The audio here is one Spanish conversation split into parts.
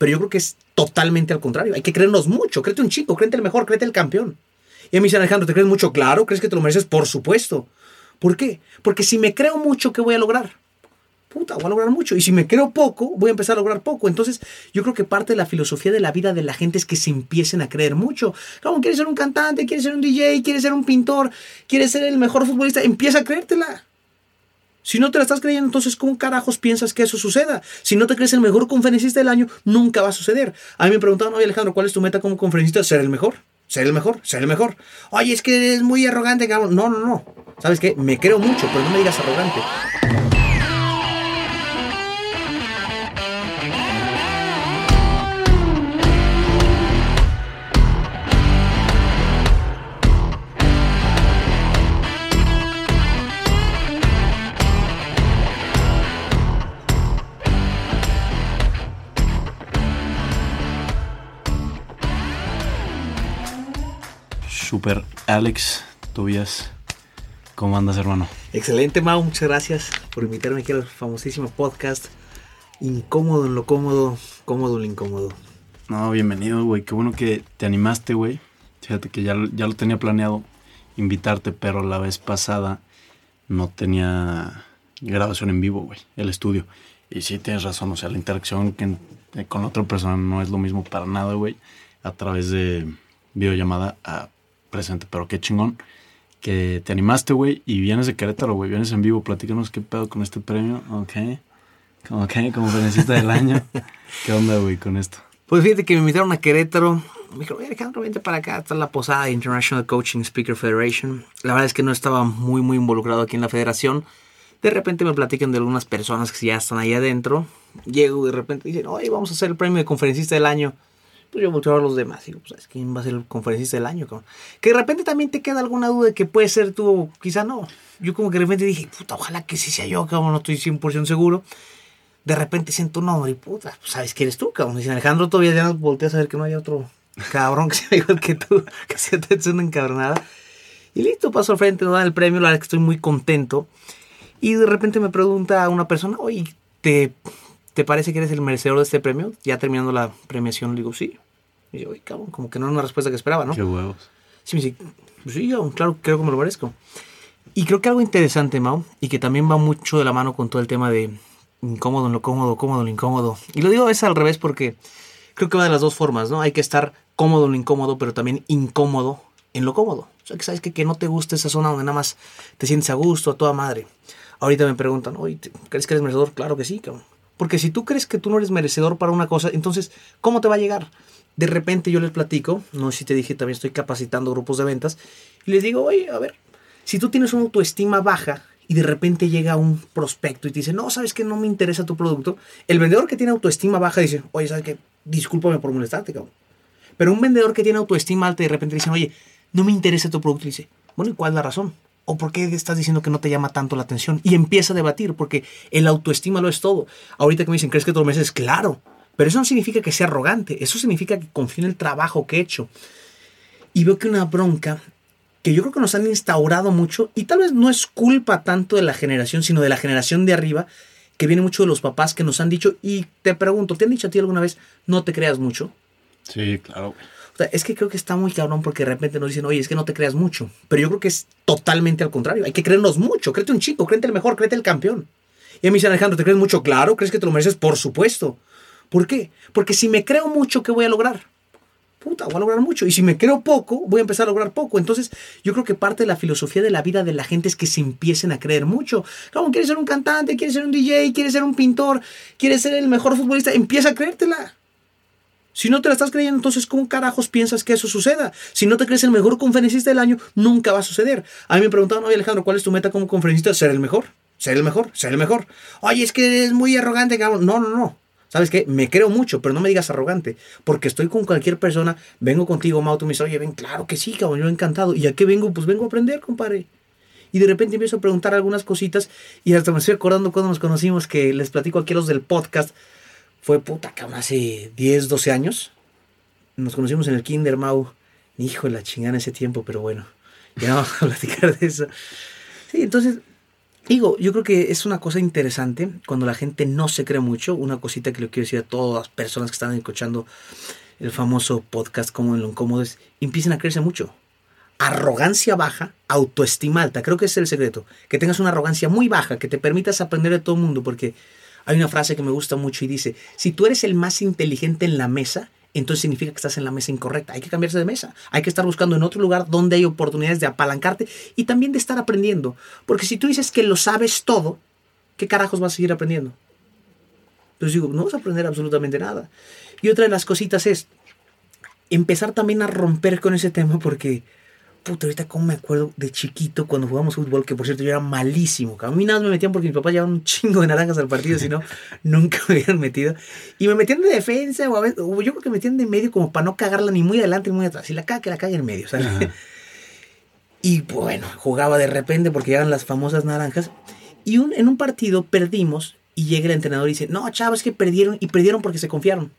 Pero yo creo que es totalmente al contrario. Hay que creernos mucho. Créete un chico, créete el mejor, créete el campeón. Y me dice Alejandro, ¿te crees mucho? Claro, ¿crees que te lo mereces? Por supuesto. ¿Por qué? Porque si me creo mucho, ¿qué voy a lograr? Puta, voy a lograr mucho. Y si me creo poco, voy a empezar a lograr poco. Entonces, yo creo que parte de la filosofía de la vida de la gente es que se empiecen a creer mucho. Como quieres ser un cantante, quieres ser un DJ, quieres ser un pintor, quieres ser el mejor futbolista, empieza a creértela. Si no te la estás creyendo, entonces, ¿cómo carajos piensas que eso suceda? Si no te crees el mejor conferencista del año, nunca va a suceder. A mí me preguntaban, oye Alejandro, ¿cuál es tu meta como conferencista? Ser el mejor. Ser el mejor, ser el mejor. Oye, es que eres muy arrogante, cabrón. No, no, no. ¿Sabes qué? Me creo mucho, pero no me digas arrogante. Super Alex Tobias. ¿Cómo andas, hermano? Excelente, Mau. Muchas gracias por invitarme aquí al famosísimo podcast. Incómodo en lo cómodo, cómodo en lo incómodo. No, bienvenido, güey. Qué bueno que te animaste, güey. Fíjate que ya, ya lo tenía planeado invitarte, pero la vez pasada no tenía grabación en vivo, güey, el estudio. Y sí, tienes razón, o sea, la interacción que, con otra persona no es lo mismo para nada, güey, a través de videollamada a presente, pero qué chingón que te animaste, güey, y vienes de Querétaro, güey, vienes en vivo, platícanos qué pedo con este premio, ok, ok, como felicita del año, qué onda, güey, con esto. Pues fíjate que me invitaron a Querétaro, me dijeron, Alejandro, vente para acá, está la posada de International Coaching Speaker Federation. La verdad es que no estaba muy, muy involucrado aquí en la federación. De repente me platican de algunas personas que ya están ahí adentro. Llego y de repente dicen, oye, vamos a hacer el premio de conferencista del año pues yo volteo a los demás. Digo, pues, ¿quién va a ser el conferencista del año? Que de repente también te queda alguna duda de que puede ser tú, quizá no. Yo como que de repente dije, puta, ojalá que sí sea yo, cabrón, no estoy 100% seguro. De repente siento un nombre y puta, pues, sabes que eres tú, cabrón. Y si Alejandro todavía ya volteas a ver que no hay otro cabrón que sea igual que tú, que sea una encabronada. Y listo, paso al frente, nos dan el premio, la verdad es que estoy muy contento. Y de repente me pregunta una persona, oye, ¿te, ¿te parece que eres el merecedor de este premio? Ya terminando la premiación, le digo, sí. Y yo, oye, cabrón, como que no era una respuesta que esperaba, ¿no? Qué huevos. Sí, me dice, pues sí, yo, claro, creo que me lo merezco. Y creo que algo interesante, Mau, y que también va mucho de la mano con todo el tema de incómodo en lo cómodo, cómodo en lo incómodo. Y lo digo veces al revés porque creo que va de las dos formas, ¿no? Hay que estar cómodo en lo incómodo, pero también incómodo en lo cómodo. O sea, que sabes que, que no te gusta esa zona donde nada más te sientes a gusto, a toda madre. Ahorita me preguntan, oye, ¿crees que eres merecedor? Claro que sí, cabrón. Porque si tú crees que tú no eres merecedor para una cosa, entonces, ¿cómo te va a llegar? De repente yo les platico, no sé si te dije, también estoy capacitando grupos de ventas, y les digo, oye, a ver, si tú tienes una autoestima baja y de repente llega un prospecto y te dice, no, sabes que no me interesa tu producto, el vendedor que tiene autoestima baja dice, oye, ¿sabes qué? Discúlpame por molestarte, cabrón. Pero un vendedor que tiene autoestima alta y de repente dice, oye, no me interesa tu producto, dice, bueno, ¿y cuál es la razón? ¿O por qué estás diciendo que no te llama tanto la atención? Y empieza a debatir, porque el autoestima lo es todo. Ahorita que me dicen, ¿crees que tú lo mereces? Claro. Pero eso no significa que sea arrogante, eso significa que confío en el trabajo que he hecho. Y veo que una bronca que yo creo que nos han instaurado mucho, y tal vez no es culpa tanto de la generación, sino de la generación de arriba, que viene mucho de los papás que nos han dicho, y te pregunto, ¿te han dicho a ti alguna vez, no te creas mucho? Sí, claro es que creo que está muy cabrón porque de repente nos dicen, oye, es que no te creas mucho. Pero yo creo que es totalmente al contrario. Hay que creernos mucho. Créete un chico, créete el mejor, créete el campeón. Y a mí me dicen, Alejandro, ¿te crees mucho? Claro, ¿crees que te lo mereces? Por supuesto. ¿Por qué? Porque si me creo mucho, ¿qué voy a lograr? Puta, voy a lograr mucho. Y si me creo poco, voy a empezar a lograr poco. Entonces, yo creo que parte de la filosofía de la vida de la gente es que se empiecen a creer mucho. Como quieres ser un cantante, quieres ser un DJ, quieres ser un pintor, quieres ser el mejor futbolista, empieza a creértela. Si no te la estás creyendo, entonces ¿cómo carajos piensas que eso suceda? Si no te crees el mejor conferencista del año, nunca va a suceder. A mí me preguntaban, oye Alejandro, ¿cuál es tu meta como conferencista? Ser el mejor, ser el mejor, ser el mejor. Oye, es que eres muy arrogante, cabrón. No, no, no. ¿Sabes qué? Me creo mucho, pero no me digas arrogante. Porque estoy con cualquier persona, vengo contigo, Mau, tú me dices, oye, ven, claro que sí, cabrón, yo encantado. ¿Y a qué vengo? Pues vengo a aprender, compadre. Y de repente empiezo a preguntar algunas cositas y hasta me estoy acordando cuando nos conocimos que les platico aquí a los del podcast fue puta, cabrón, hace 10, 12 años. Nos conocimos en el Kinder Mau. Hijo de la chingada ese tiempo, pero bueno, ya vamos a platicar de eso. Sí, entonces, Digo, yo creo que es una cosa interesante cuando la gente no se cree mucho. Una cosita que le quiero decir a todas las personas que están escuchando el famoso podcast como en lo incómodo es, empiecen a creerse mucho. Arrogancia baja, autoestima alta. Creo que ese es el secreto. Que tengas una arrogancia muy baja, que te permitas aprender de todo el mundo. Porque hay una frase que me gusta mucho y dice, si tú eres el más inteligente en la mesa, entonces significa que estás en la mesa incorrecta. Hay que cambiarse de mesa. Hay que estar buscando en otro lugar donde hay oportunidades de apalancarte y también de estar aprendiendo. Porque si tú dices que lo sabes todo, ¿qué carajos vas a seguir aprendiendo? Entonces digo, no vas a aprender absolutamente nada. Y otra de las cositas es empezar también a romper con ese tema porque puta, ahorita como me acuerdo de chiquito cuando jugamos fútbol, que por cierto yo era malísimo. A mí nada me metían porque mi papá llevaba un chingo de naranjas al partido, si no, nunca me hubieran metido. Y me metían de defensa, o, a veces, o yo creo que me metían de medio como para no cagarla ni muy adelante ni muy atrás. Si la caga, que la cague en medio, ¿sabes? Y bueno, jugaba de repente porque llegan las famosas naranjas. Y un, en un partido perdimos y llega el entrenador y dice, no, chavos, es que perdieron y perdieron porque se confiaron.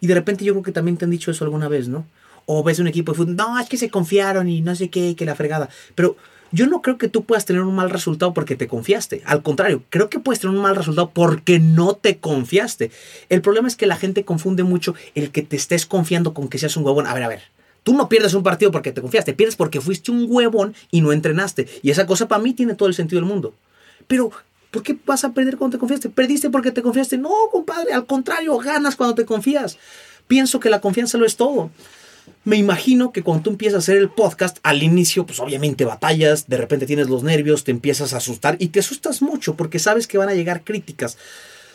Y de repente yo creo que también te han dicho eso alguna vez, ¿no? O ves un equipo de fútbol, no, es que se confiaron y no sé qué, que la fregada. Pero yo no creo que tú puedas tener un mal resultado porque te confiaste. Al contrario, creo que puedes tener un mal resultado porque no te confiaste. El problema es que la gente confunde mucho el que te estés confiando con que seas un huevón. A ver, a ver. Tú no pierdes un partido porque te confiaste, pierdes porque fuiste un huevón y no entrenaste. Y esa cosa para mí tiene todo el sentido del mundo. Pero, ¿por qué vas a perder cuando te confiaste? ¿Perdiste porque te confiaste? No, compadre, al contrario, ganas cuando te confías. Pienso que la confianza lo es todo me imagino que cuando tú empiezas a hacer el podcast, al inicio, pues obviamente batallas, de repente tienes los nervios, te empiezas a asustar y te asustas mucho porque sabes que van a llegar críticas.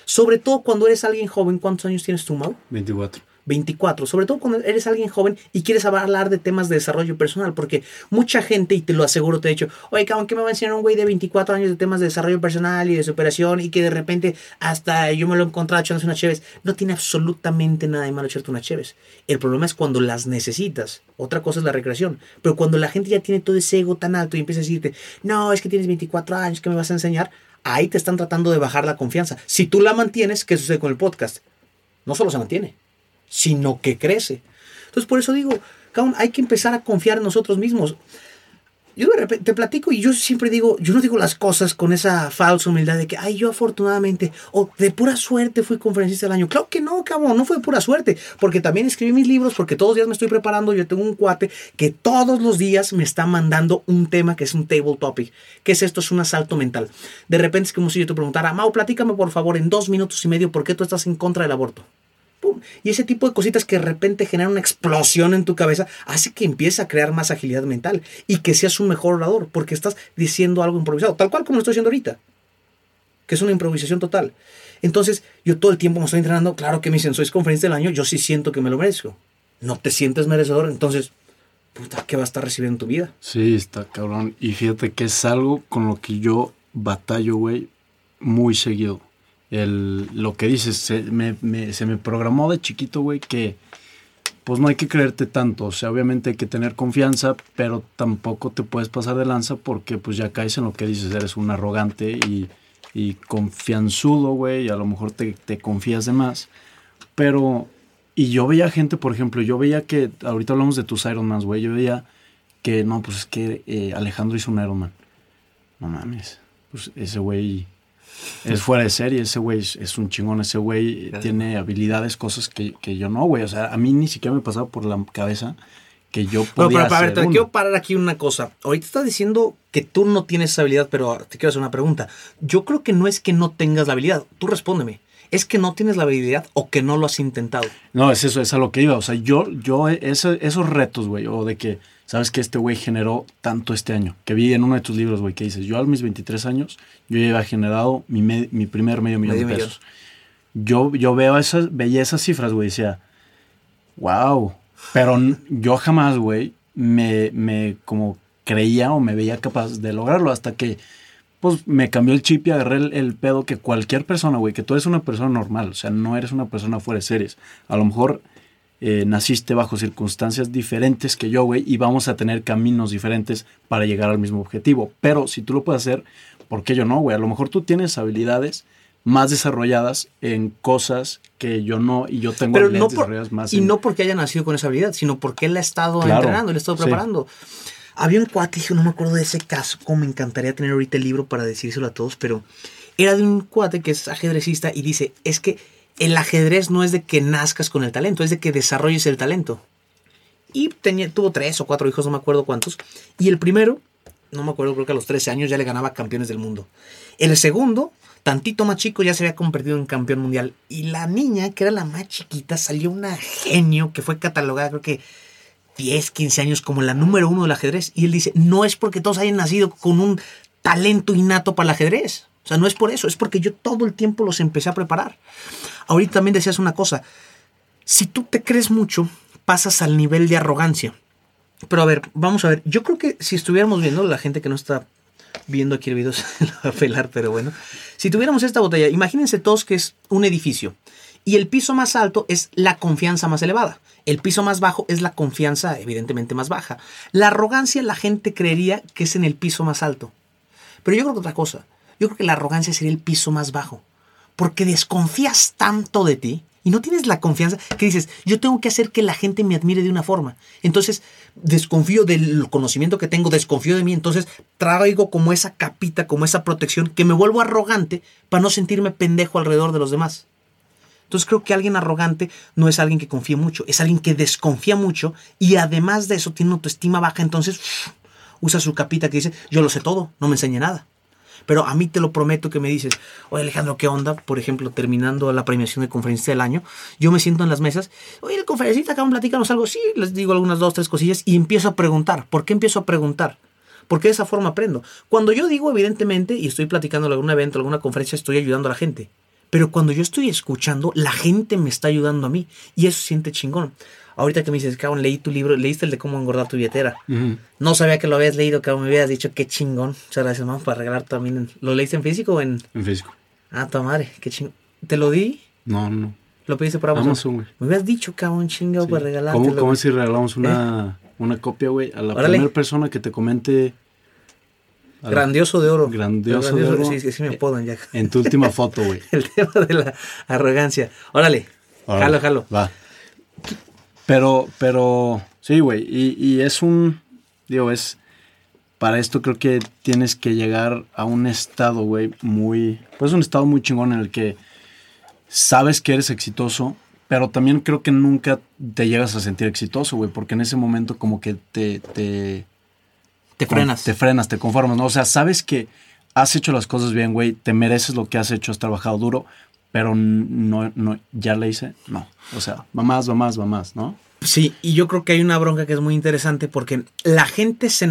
Sobre todo cuando eres alguien joven, ¿cuántos años tienes tú, Mau? 24. 24, sobre todo cuando eres alguien joven y quieres hablar de temas de desarrollo personal, porque mucha gente, y te lo aseguro, te ha dicho, oye, cabrón, ¿qué me va a enseñar un güey de 24 años de temas de desarrollo personal y de superación y que de repente hasta yo me lo he encontrado echándose unas cheves? No tiene absolutamente nada de malo echarte unas cheves. El problema es cuando las necesitas. Otra cosa es la recreación. Pero cuando la gente ya tiene todo ese ego tan alto y empieza a decirte, no, es que tienes 24 años, ¿qué me vas a enseñar? Ahí te están tratando de bajar la confianza. Si tú la mantienes, ¿qué sucede con el podcast? No solo se mantiene, sino que crece. Entonces, por eso digo, cabrón, hay que empezar a confiar en nosotros mismos. Yo de repente te platico y yo siempre digo, yo no digo las cosas con esa falsa humildad de que, ay, yo afortunadamente, o de pura suerte fui conferencista del año. Claro que no, cabrón, no fue pura suerte, porque también escribí mis libros, porque todos los días me estoy preparando. Yo tengo un cuate que todos los días me está mandando un tema que es un table topic. ¿Qué es esto? Es un asalto mental. De repente es como si yo te preguntara, Mau, platícame por favor en dos minutos y medio por qué tú estás en contra del aborto. Y ese tipo de cositas que de repente generan una explosión en tu cabeza hace que empieces a crear más agilidad mental y que seas un mejor orador porque estás diciendo algo improvisado, tal cual como lo estoy haciendo ahorita, que es una improvisación total. Entonces, yo todo el tiempo me estoy entrenando, claro que me dicen, soy conferencia del año, yo sí siento que me lo merezco. No te sientes merecedor, entonces, puta, ¿qué vas a estar recibiendo en tu vida? Sí, está cabrón. Y fíjate que es algo con lo que yo batallo, güey, muy seguido el, lo que dices, se me, programó de chiquito, güey, que pues no hay que creerte tanto. O sea, obviamente hay que tener confianza, pero tampoco te puedes pasar de lanza porque pues ya caes en lo que dices, eres un arrogante y, y confianzudo, güey, y a lo mejor te, te confías de más. Pero, y yo veía gente, por ejemplo, yo veía que, ahorita hablamos de tus Ironmans, güey, yo veía que, no, pues es que eh, Alejandro hizo un Ironman. No mames, pues ese güey es fuera de serie, ese güey es, un chingón, ese güey tiene habilidades, cosas que, yo no, güey. O sea, a mí ni siquiera me pasaba por la cabeza que yo podía pero, pero, te quiero parar aquí una cosa. Ahorita estás diciendo que tú no tienes esa habilidad, pero te quiero hacer una pregunta. Yo creo que no es que no tengas la habilidad. Tú respóndeme. ¿Es que no tienes la habilidad o que no lo has intentado? No, es eso, es a lo que iba. O sea, yo, yo, esos retos, güey, o de que ¿Sabes que este güey generó tanto este año? Que vi en uno de tus libros, güey, que dices, yo a mis 23 años, yo ya había generado mi, mi primer medio millón de pesos. Yo, yo veo esas, veía esas cifras, güey, decía, wow. Pero yo jamás, güey, me, me como creía o me veía capaz de lograrlo hasta que pues me cambió el chip y agarré el, el pedo que cualquier persona, güey, que tú eres una persona normal, o sea, no eres una persona fuera de series. A lo mejor eh, naciste bajo circunstancias diferentes que yo, güey, y vamos a tener caminos diferentes para llegar al mismo objetivo. Pero si tú lo puedes hacer, ¿por qué yo no, güey? A lo mejor tú tienes habilidades más desarrolladas en cosas que yo no, y yo tengo habilidades desarrolladas más. Y no porque haya nacido con esa habilidad, sino porque él ha estado entrenando, él ha estado preparando. Había un cuate, no me acuerdo de ese caso, como me encantaría tener ahorita el libro para decírselo a todos, pero era de un cuate que es ajedrecista y dice, es que el ajedrez no es de que nazcas con el talento, es de que desarrolles el talento. Y tenía, tuvo tres o cuatro hijos, no me acuerdo cuántos. Y el primero, no me acuerdo, creo que a los 13 años ya le ganaba campeones del mundo. El segundo, tantito más chico, ya se había convertido en campeón mundial. Y la niña, que era la más chiquita, salió una genio que fue catalogada, creo que 10, 15 años como la número uno del ajedrez. Y él dice, no es porque todos hayan nacido con un talento innato para el ajedrez. O sea, no es por eso, es porque yo todo el tiempo los empecé a preparar. Ahorita también decías una cosa, si tú te crees mucho, pasas al nivel de arrogancia. Pero a ver, vamos a ver, yo creo que si estuviéramos viendo, la gente que no está viendo aquí el video se lo va a pelar, pero bueno, si tuviéramos esta botella, imagínense todos que es un edificio y el piso más alto es la confianza más elevada. El piso más bajo es la confianza evidentemente más baja. La arrogancia la gente creería que es en el piso más alto. Pero yo creo que otra cosa, yo creo que la arrogancia sería el piso más bajo. Porque desconfías tanto de ti y no tienes la confianza que dices, yo tengo que hacer que la gente me admire de una forma. Entonces, desconfío del conocimiento que tengo, desconfío de mí, entonces traigo como esa capita, como esa protección, que me vuelvo arrogante para no sentirme pendejo alrededor de los demás. Entonces creo que alguien arrogante no es alguien que confíe mucho, es alguien que desconfía mucho y además de eso tiene autoestima baja, entonces usa su capita que dice, yo lo sé todo, no me enseñe nada. Pero a mí te lo prometo que me dices, oye Alejandro, ¿qué onda? Por ejemplo, terminando la premiación de conferencia del año, yo me siento en las mesas, oye, el conferencista, acá platícanos algo, sí, les digo algunas dos, tres cosillas y empiezo a preguntar. ¿Por qué empiezo a preguntar? Porque de esa forma aprendo. Cuando yo digo, evidentemente, y estoy platicando en algún evento, alguna conferencia, estoy ayudando a la gente. Pero cuando yo estoy escuchando, la gente me está ayudando a mí. Y eso siente chingón. Ahorita que me dices, cabrón, leí tu libro, leíste el de cómo engordar tu billetera. No sabía que lo habías leído, cabrón, me habías dicho, qué chingón. Muchas gracias, mamá, para regalar también. ¿Lo leíste en físico o en...? En físico. Ah, tu madre, qué chingón. ¿Te lo di? No, no. ¿Lo pediste por Amazon? Amazon, güey. Me habías dicho, cabrón, chingado, para regalarte. ¿Cómo, ¿Cómo si regalamos una, una copia, güey? A la primera persona que te comente... Grandioso de oro. Grandioso, de oro. Sí, sí, sí me podan ya. En tu última foto, güey. el tema de la arrogancia. Órale. Órale, Jalo, jalo. Va. Pero, pero, sí, güey. Y, y es un, digo, es, para esto creo que tienes que llegar a un estado, güey, muy, pues un estado muy chingón en el que sabes que eres exitoso, pero también creo que nunca te llegas a sentir exitoso, güey, porque en ese momento como que te, te, Te frenas. te frenas, te conformas, ¿no? O sea, sabes que has hecho las cosas bien, güey, te mereces lo que has hecho, has trabajado duro, pero no, no, ya le hice, no. O sea, va más, va más, va más, ¿no? Sí, y yo creo que hay una bronca que es muy interesante porque la gente se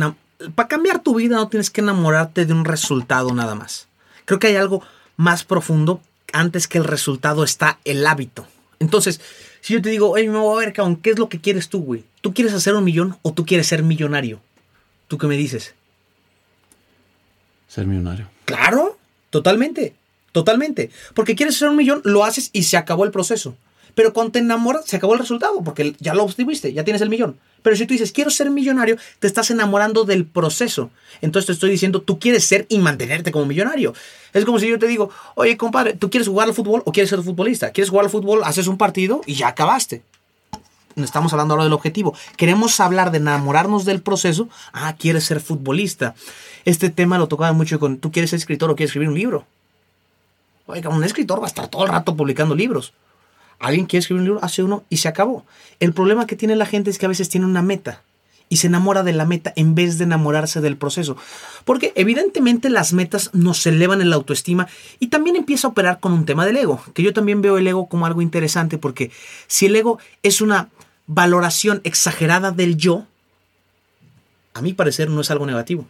Para cambiar tu vida no tienes que enamorarte de un resultado nada más. Creo que hay algo más profundo. Antes que el resultado está el hábito. Entonces, si yo te digo, hey, me voy a ver, cabrón, ¿qué es lo que quieres tú, güey? ¿Tú quieres hacer un millón o tú quieres ser millonario? ¿Tú qué me dices? Ser millonario. Claro, totalmente, totalmente. Porque quieres ser un millón, lo haces y se acabó el proceso. Pero cuando te enamoras, se acabó el resultado, porque ya lo obtuviste, ya tienes el millón. Pero si tú dices, quiero ser millonario, te estás enamorando del proceso. Entonces te estoy diciendo, tú quieres ser y mantenerte como millonario. Es como si yo te digo, oye, compadre, ¿tú quieres jugar al fútbol o quieres ser futbolista? ¿Quieres jugar al fútbol? Haces un partido y ya acabaste. No estamos hablando ahora del objetivo. Queremos hablar de enamorarnos del proceso. Ah, quieres ser futbolista. Este tema lo tocaba mucho con, ¿tú quieres ser escritor o quieres escribir un libro? Oiga, un escritor va a estar todo el rato publicando libros. Alguien quiere escribir un libro, hace uno y se acabó. El problema que tiene la gente es que a veces tiene una meta y se enamora de la meta en vez de enamorarse del proceso. Porque evidentemente las metas nos elevan en la autoestima y también empieza a operar con un tema del ego, que yo también veo el ego como algo interesante porque si el ego es una valoración exagerada del yo, a mi parecer no es algo negativo.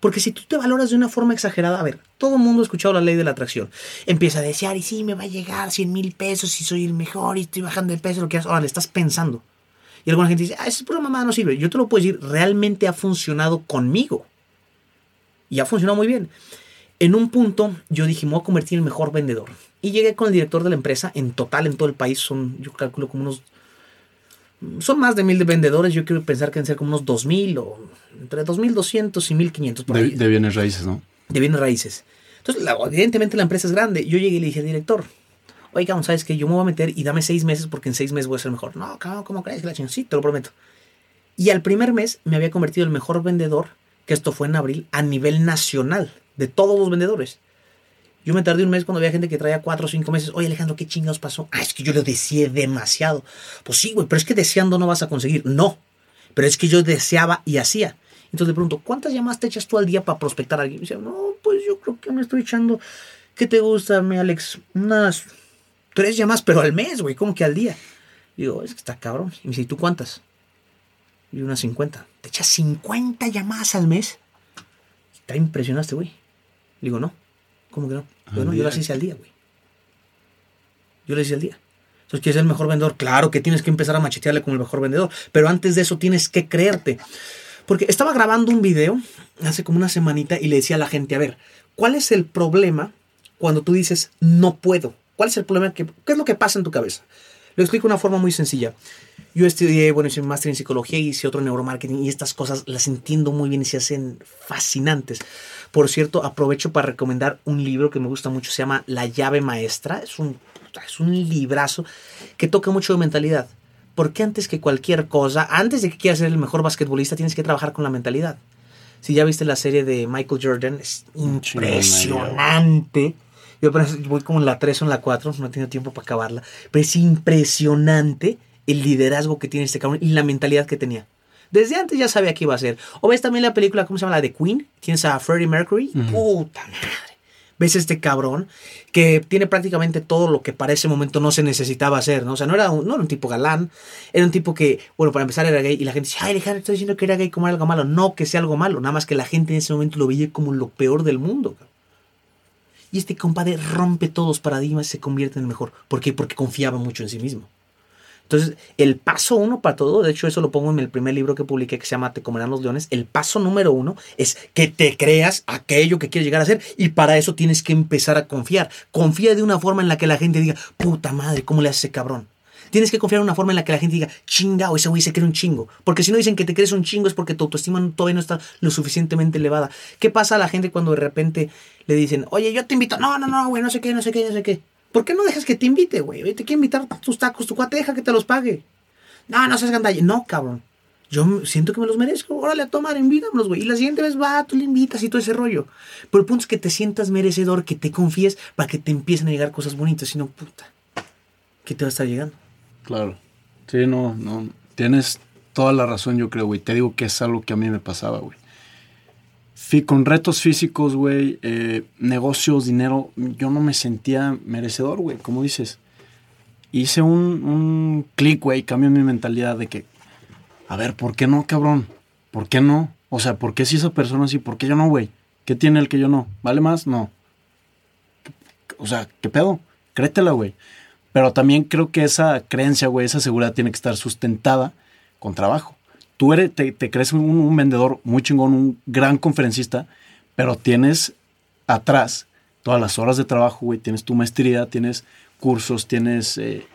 Porque si tú te valoras de una forma exagerada, a ver, todo el mundo ha escuchado la ley de la atracción. Empieza a desear, y sí, me va a llegar 100 mil pesos, y soy el mejor, y estoy bajando de peso, lo que haces. Ahora, le estás pensando. Y alguna gente dice, ah, esa es pura mamada, no sirve. Yo te lo puedo decir, realmente ha funcionado conmigo. Y ha funcionado muy bien. En un punto, yo dije, me voy a convertir en el mejor vendedor. Y llegué con el director de la empresa, en total, en todo el país, son, yo calculo como unos son más de mil de vendedores. Yo quiero pensar que deben ser como unos 2000 o entre 2200 y 1500 por De, ahí. de bienes raíces, ¿no? de bienes raíces. Entonces, la- evidentemente la empresa es grande. Yo llegué y le dije, director, oiga, ¿sabes qué? Yo me voy a meter y dame seis meses porque en seis meses voy a ser mejor. No, cabrón, ¿cómo crees que la? Sí, te lo prometo. Y al primer mes me había convertido en el mejor vendedor, que esto fue en abril, a nivel nacional, de todos los vendedores. Yo me tardé un mes cuando había gente que traía cuatro o cinco meses. Oye, Alejandro, ¿qué chingados pasó? Ah, es que yo lo deseé demasiado. Pues sí, güey, pero es que deseando no vas a conseguir. No, pero es que yo deseaba y hacía. Entonces le pregunto, ¿cuántas llamadas te echas tú al día para prospectar a alguien? Y dice, no, pues yo creo que me estoy echando. ¿Qué te gusta, mi Alex? Unas tres llamadas, pero al mes, güey, ¿cómo que al día? digo, es que está cabrón. Y me dice, ¿y tú cuántas? Y unas 50. ¿Te echas 50 llamadas al mes? Te impresionaste, güey. digo, no. ¿Cómo que no? Yo, no, yo las hice al día, güey. Yo las hice al día. Entonces, ¿quieres ser el mejor vendedor? Claro que tienes que empezar a machetearle como el mejor vendedor. Pero antes de eso tienes que creerte. Porque estaba grabando un video hace como una semanita y le decía a la gente, a ver, ¿cuál es el problema cuando tú dices no puedo? ¿Cuál es el problema? ¿Qué es lo que pasa en tu cabeza? Lo explico de una forma muy sencilla. Yo estudié, bueno, hice un máster en psicología y hice otro en neuromarketing y estas cosas las entiendo muy bien y se hacen fascinantes. Por cierto, aprovecho para recomendar un libro que me gusta mucho, se llama La llave maestra. Es un, es un librazo que toca mucho de mentalidad. Porque antes que cualquier cosa, antes de que quieras ser el mejor basquetbolista, tienes que trabajar con la mentalidad. Si ya viste la serie de Michael Jordan, es impresionante. Yo voy como en la 3 o en la 4, no tengo tiempo para acabarla. Pero es impresionante el liderazgo que tiene este cabrón y la mentalidad que tenía. Desde antes ya sabía que iba a ser. O ves también la película, ¿cómo se llama? La de Queen. Tienes a Freddie Mercury. Puta madre. Ves este cabrón que tiene prácticamente todo lo que para ese momento no se necesitaba hacer, ¿no? O sea, no era un, no era un tipo galán, era un tipo que, bueno, para empezar era gay y la gente dice, ay, Alejandro, estoy diciendo que era gay como algo malo. No que sea algo malo, nada más que la gente en ese momento lo veía como lo peor del mundo. Y este compadre rompe todos los paradigmas y se convierte en el mejor. ¿Por qué? Porque confiaba mucho en sí mismo. Entonces, el paso uno para todo, de hecho eso lo pongo en el primer libro que publiqué que se llama Te comerán los leones, el paso número uno es que te creas aquello que quieres llegar a ser y para eso tienes que empezar a confiar. Confía de una forma en la que la gente diga, puta madre, ¿cómo le hace ese cabrón? Tienes que confiar en una forma en la que la gente diga, chingao, ese güey se cree un chingo. Porque si no dicen que te crees un chingo es porque tu autoestima todavía no está lo suficientemente elevada. ¿Qué pasa a la gente cuando de repente le dicen, oye, yo te invito? No, no, no, güey, no sé qué, no sé qué, no sé qué. ¿Por qué no dejas que te invite, güey? Te quiere invitar tus tacos, tu cuate deja que te los pague. No, no seas gandalle. No, cabrón. Yo siento que me los merezco. Órale a tomar, invítamelos, güey. Y la siguiente vez va, tú le invitas y todo ese rollo. Pero el punto es que te sientas merecedor, que te confíes para que te empiecen a llegar cosas bonitas. Si no, puta, ¿qué te va a estar llegando? Claro. Sí, no, no. Tienes toda la razón, yo creo, güey. Te digo que es algo que a mí me pasaba, güey con retos físicos, güey, eh, negocios, dinero, yo no me sentía merecedor, güey, como dices. Hice un, un clic, güey, cambió mi mentalidad de que, a ver, ¿por qué no, cabrón? ¿Por qué no? O sea, ¿por qué si esa persona sí? ¿Por qué yo no, güey? ¿Qué tiene el que yo no? ¿Vale más? No. O sea, ¿qué pedo? Créetela, güey. Pero también creo que esa creencia, güey, esa seguridad tiene que estar sustentada con trabajo tú eres, te, crees un, vendedor muy chingón, un gran conferencista, pero tienes atrás todas las horas de trabajo, güey, tienes tu maestría, tienes cursos, tienes eh,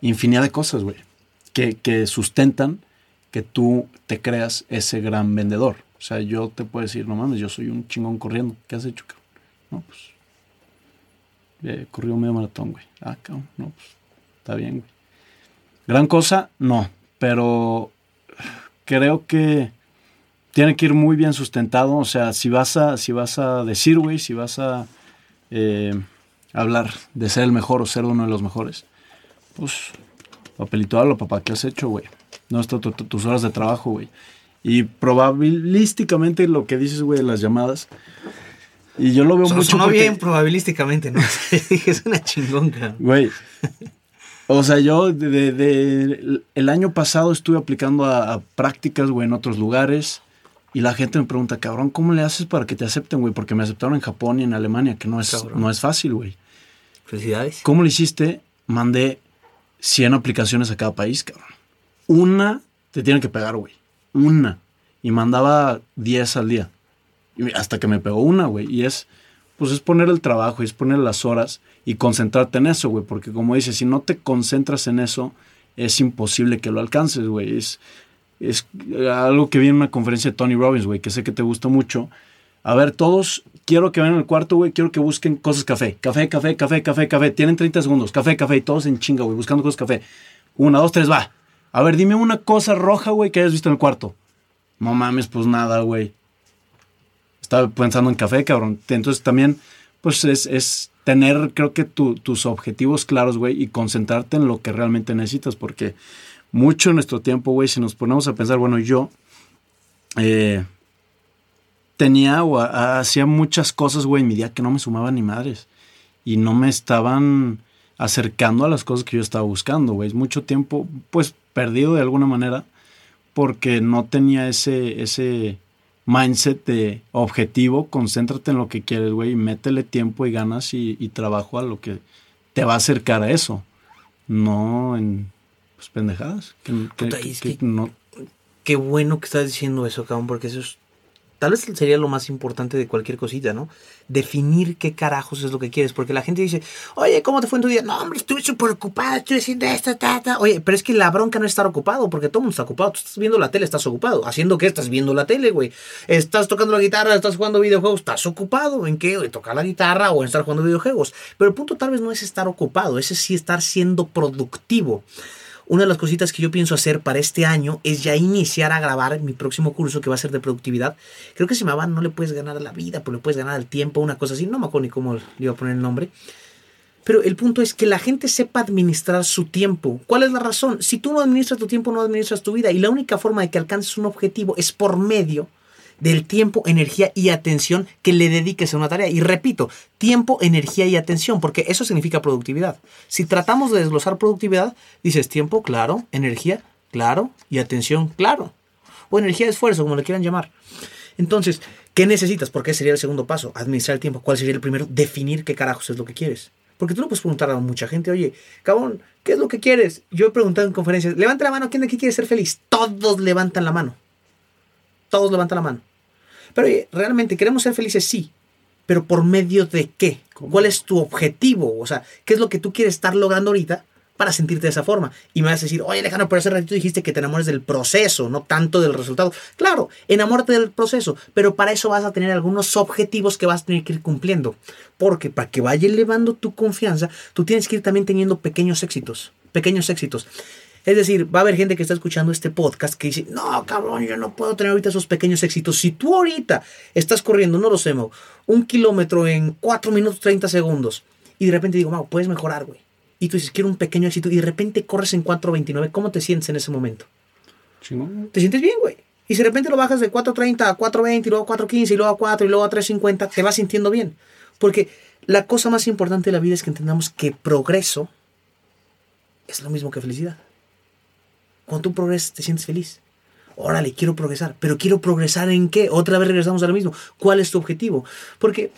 infinidad de cosas, güey, que, sustentan que tú te creas ese gran vendedor. O sea, yo te puedo decir, no mames, yo soy un chingón corriendo. ¿Qué has hecho, cabrón? No, pues. Eh, corrió medio maratón, güey. Ah, cabrón, no, pues. Está bien, güey. Gran cosa, no. Pero creo que tiene que ir muy bien sustentado. O sea, si vas a, si vas a decir, güey, si vas a eh, hablar de ser el mejor o ser uno de los mejores, pues papelito lo papá, ¿qué has hecho, güey? No está tus horas de trabajo, güey. Y probabilísticamente lo que dices, güey, las llamadas. Y yo lo veo mucho. No bien probabilísticamente, ¿no? es una chingón, Güey, o sea, yo de, el año pasado estuve aplicando a, prácticas, güey, en otros lugares. Y la gente me pregunta, cabrón, ¿cómo le haces para que te acepten, güey? Porque me aceptaron en Japón y en Alemania, que no es, no es fácil, güey. Felicidades. ¿Cómo lo hiciste? Mandé 100 aplicaciones a cada país, cabrón. Una te tiene que pegar, güey. Una. Y mandaba 10 al día. Hasta que me pegó una, güey. Y es, pues es poner el trabajo, es poner las horas y concentrarte en eso, güey. Porque como dices, si no te concentras en eso, es imposible que lo alcances, güey. Es, es algo que vi en una conferencia de Tony Robbins, güey, que sé que te gusta mucho. A ver, todos, quiero que vayan al cuarto, güey, quiero que busquen cosas café. Café, café, café, café, café. Tienen 30 segundos. Café, café, y todos en chinga, güey, buscando cosas café. Una, dos, tres, va. A ver, dime una cosa roja, güey, que hayas visto en el cuarto. No mames, pues nada, güey. Estaba pensando en café, cabrón. Entonces también, pues es, es tener, creo que tus objetivos claros, güey, y concentrarte en lo que realmente necesitas, porque mucho en nuestro tiempo, güey, si nos ponemos a pensar, bueno, yo eh, tenía o hacía muchas cosas, güey, en mi día que no me sumaban ni madres y no me estaban acercando a las cosas que yo estaba buscando, güey. Mucho tiempo, pues, perdido de alguna manera porque no tenía ese, ese mindset de objetivo, concéntrate en lo que quieres, güey, y métele tiempo y ganas y, trabajo a lo que te va a acercar a eso. No en pues, pendejadas. Qué bueno que estás diciendo eso, cabrón, porque eso es tal vez sería lo más importante de cualquier cosita, ¿no? Definir qué carajos es lo que quieres, porque la gente dice, oye, ¿cómo te fue en tu día? No, hombre, estuve súper ocupado, estoy haciendo esto, ta, Oye, pero es que la bronca no es estar ocupado, porque todo el mundo está ocupado. Tú estás viendo la tele, estás ocupado. ¿Haciendo qué? Estás viendo la tele, güey. Estás tocando la guitarra, estás jugando videojuegos, estás ocupado. ¿En qué? En tocar la guitarra o en estar jugando videojuegos. Pero el punto tal vez no es estar ocupado, ese sí estar siendo productivo una de las cositas que yo pienso hacer para este año es ya iniciar a grabar mi próximo curso que va a ser de productividad. Creo que se llama No le puedes ganar la vida, pero le puedes ganar al tiempo, una cosa así. No me acuerdo ni cómo le iba a poner el nombre. Pero el punto es que la gente sepa administrar su tiempo. ¿Cuál es la razón? Si tú no administras tu tiempo, no administras tu vida. Y la única forma de que alcances un objetivo es por medio del tiempo, energía y atención que le dediques a una tarea. Y repito, tiempo, energía y atención, porque eso significa productividad. Si tratamos de desglosar productividad, dices tiempo, claro, energía, claro, y atención, claro. O energía de esfuerzo, como le quieran llamar. Entonces, ¿qué necesitas? Porque sería el segundo paso, administrar el tiempo. ¿Cuál sería el primero? Definir qué carajos es lo que quieres. Porque tú no puedes preguntar a mucha gente, oye, cabrón, ¿qué es lo que quieres? Yo he preguntado en conferencias, levanta la mano, ¿quién de aquí quiere ser feliz? Todos levantan la mano. Todos levantan la mano. Pero realmente queremos ser felices, sí. Pero por medio de qué? ¿Cuál es tu objetivo? O sea, ¿qué es lo que tú quieres estar logrando ahorita para sentirte de esa forma? Y me vas a decir, oye Alejandro, por ese ratito dijiste que te enamores del proceso, no tanto del resultado. Claro, enamórate del proceso, pero para eso vas a tener algunos objetivos que vas a tener que ir cumpliendo. Porque para que vaya elevando tu confianza, tú tienes que ir también teniendo pequeños éxitos. Pequeños éxitos. Es decir, va a haber gente que está escuchando este podcast que dice, no, cabrón, yo no puedo tener ahorita esos pequeños éxitos. Si tú ahorita estás corriendo, no lo sé, un kilómetro en 4 minutos 30 segundos y de repente digo, Mau, puedes mejorar, güey. Y tú dices, quiero un pequeño éxito y de repente corres en 4.29, ¿cómo te sientes en ese momento? Te sientes bien, güey. Y si de repente lo bajas de 4.30 a 4.20 y luego a 4.15 y luego a 4 y luego a 3.50, te vas sintiendo bien. Porque la cosa más importante de la vida es que entendamos que progreso es lo mismo que felicidad. Cuando tú progresas, te sientes feliz. Órale, quiero progresar. Pero quiero progresar en qué? Otra vez regresamos a lo mismo. ¿Cuál es tu objetivo? Porque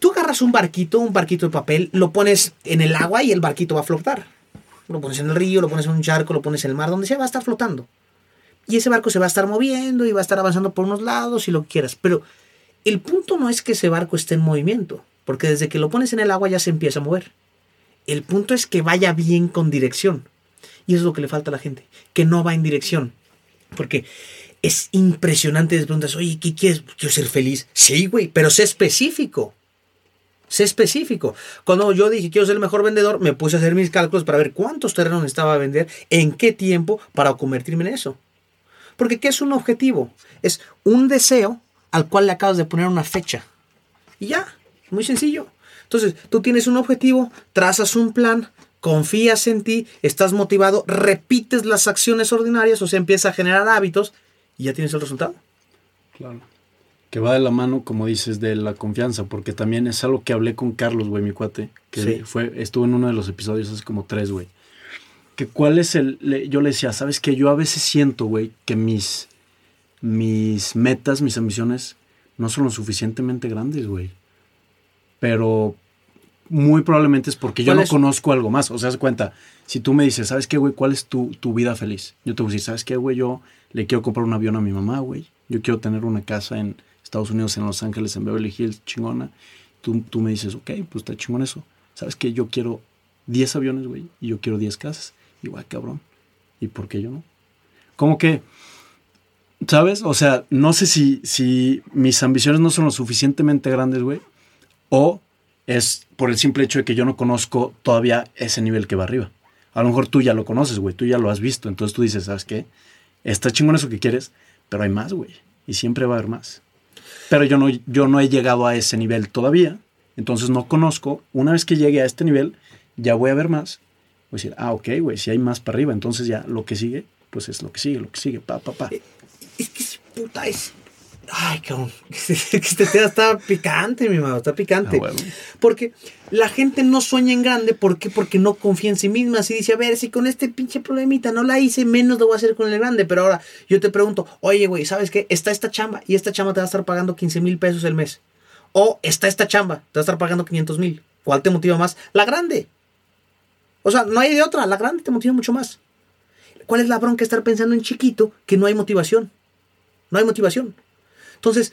tú agarras un barquito, un barquito de papel, lo pones en el agua y el barquito va a flotar. Lo pones en el río, lo pones en un charco, lo pones en el mar, donde sea, va a estar flotando. Y ese barco se va a estar moviendo y va a estar avanzando por unos lados y lo que quieras. Pero el punto no es que ese barco esté en movimiento, porque desde que lo pones en el agua ya se empieza a mover. El punto es que vaya bien con dirección. Y eso es lo que le falta a la gente, que no va en dirección. Porque es impresionante, te preguntas, oye, ¿qué quieres? Quiero ser feliz. Sí, güey, pero sé específico. Sé específico. Cuando yo dije quiero ser el mejor vendedor, me puse a hacer mis cálculos para ver cuántos terrenos necesitaba vender, en qué tiempo para convertirme en eso. Porque ¿qué es un objetivo? Es un deseo al cual le acabas de poner una fecha. Y ya, muy sencillo. Entonces, tú tienes un objetivo, trazas un plan, confías en ti, estás motivado, repites las acciones ordinarias, o sea, empieza a generar hábitos y ya tienes el resultado. Claro. Que va de la mano, como dices, de la confianza, porque también es algo que hablé con Carlos, güey, mi cuate, que fue, estuvo en uno de los episodios hace como tres, güey. Que cuál es el, yo le decía, sabes que yo a veces siento, güey, que mis, mis metas, mis ambiciones no son lo suficientemente grandes, güey. Pero muy probablemente es porque yo no conozco algo más. O sea, se cuenta, si tú me dices, ¿sabes qué, güey? ¿Cuál es tu, vida feliz? Yo te voy a decir, ¿sabes qué, güey? Yo le quiero comprar un avión a mi mamá, güey. Yo quiero tener una casa en Estados Unidos, en Los Ángeles, en Beverly Hills, chingona. Tú, tú me dices, ok, pues está chingón eso. ¿Sabes qué? Yo quiero 10 aviones, güey, y yo quiero 10 casas. Igual, cabrón. ¿Y por qué yo no? Como que, ¿sabes? O sea, no sé si, si mis ambiciones no son lo suficientemente grandes, güey, o es por el simple hecho de que yo no conozco todavía ese nivel que va arriba. A lo mejor tú ya lo conoces, güey, tú ya lo has visto. Entonces tú dices, ¿sabes qué? Está chingón eso que quieres, pero hay más, güey. Y siempre va a haber más. Pero yo no, yo no he llegado a ese nivel todavía. Entonces no conozco. Una vez que llegue a este nivel, ya voy a ver más. Voy a decir, ah, ok, güey, si hay más para arriba, entonces ya lo que sigue, pues es lo que sigue, lo que sigue, pa, pa, pa. Es que es puta es. Ay, cabrón. Este tema está picante, mi mamá, está picante. Ah, bueno. Porque la gente no sueña en grande. ¿Por qué? Porque no confía en sí misma. Si dice, a ver, si con este pinche problemita no la hice, menos lo voy a hacer con el grande. Pero ahora yo te pregunto, oye, güey, ¿sabes qué? Está esta chamba y esta chamba te va a estar pagando 15 mil pesos el mes. O está esta chamba, te va a estar pagando 500 mil. ¿Cuál te motiva más? La grande. O sea, no hay de otra. La grande te motiva mucho más. ¿Cuál es la bronca estar pensando en chiquito que no hay motivación? No hay motivación. Entonces,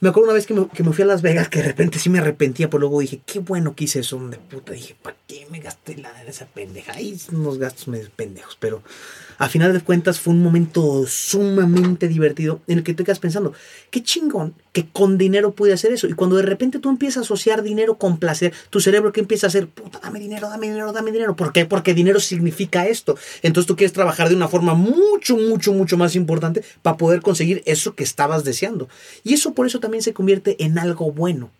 me acuerdo una vez que me, fui a Las Vegas que de repente sí me arrepentía, pero luego dije, qué bueno que hice eso, de puta. Dije, ¿para qué me gasté la de esa pendeja? Ahí unos gastos medio pendejos, pero a final de cuentas fue un momento sumamente divertido en el que te quedas pensando, qué chingón que con dinero pude hacer eso. Y cuando de repente tú empiezas a asociar dinero con placer, tu cerebro que empieza a hacer, puta, dame dinero, dame dinero, dame dinero. ¿Por qué? Porque dinero significa esto. Entonces tú quieres trabajar de una forma mucho, mucho, mucho más importante para poder conseguir eso que estabas deseando. Y eso por eso también se convierte en algo bueno.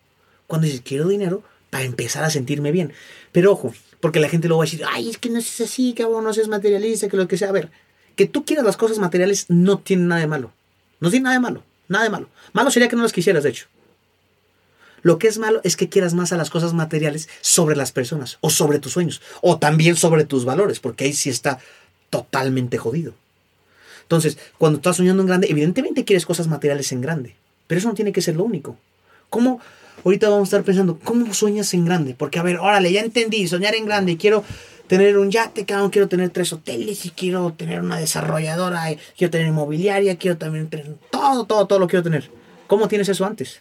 Cuando dices, quiero dinero para empezar a sentirme bien. Pero ojo, porque la gente luego va a decir, ay, es que no es así, cabrón, no seas materialista, que lo que sea. A ver, que tú quieras las cosas materiales no tiene nada de malo. No tiene nada de malo. Nada de malo. Malo sería que no las quisieras, de hecho. Lo que es malo es que quieras más a las cosas materiales sobre las personas, o sobre tus sueños, o también sobre tus valores, porque ahí sí está totalmente jodido. Entonces, cuando estás soñando en grande, evidentemente quieres cosas materiales en grande, pero eso no tiene que ser lo único. ¿Cómo? Ahorita vamos a estar pensando, ¿cómo sueñas en grande? Porque, a ver, órale, ya entendí, soñar en grande, quiero tener un yate, cabrón, quiero tener tres hoteles y quiero tener una desarrolladora, y quiero tener inmobiliaria, quiero también tener todo, todo, todo lo quiero tener. ¿Cómo tienes eso antes?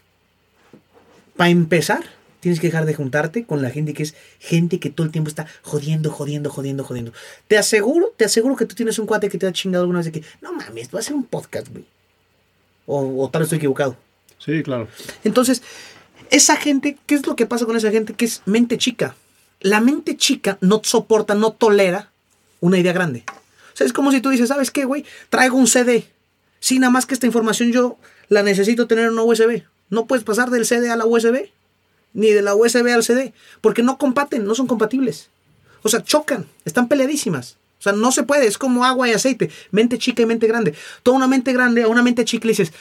Para empezar, tienes que dejar de juntarte con la gente que es gente que todo el tiempo está jodiendo, jodiendo, jodiendo, jodiendo. Te aseguro, te aseguro que tú tienes un cuate que te ha chingado alguna vez de que, no mames, va a ser un podcast, güey. O, o tal vez estoy equivocado. Sí, claro. Entonces, esa gente, ¿qué es lo que pasa con esa gente? Que es mente chica. La mente chica no soporta, no tolera una idea grande. O sea, es como si tú dices, ¿sabes qué, güey? Traigo un CD. Sí, nada más que esta información yo la necesito tener en una USB. No puedes pasar del CD a la USB, ni de la USB al CD, porque no compaten, no son compatibles. O sea, chocan, están peleadísimas. O sea, no se puede, es como agua y aceite, mente chica y mente grande. Toda una mente grande a una mente chica le dices,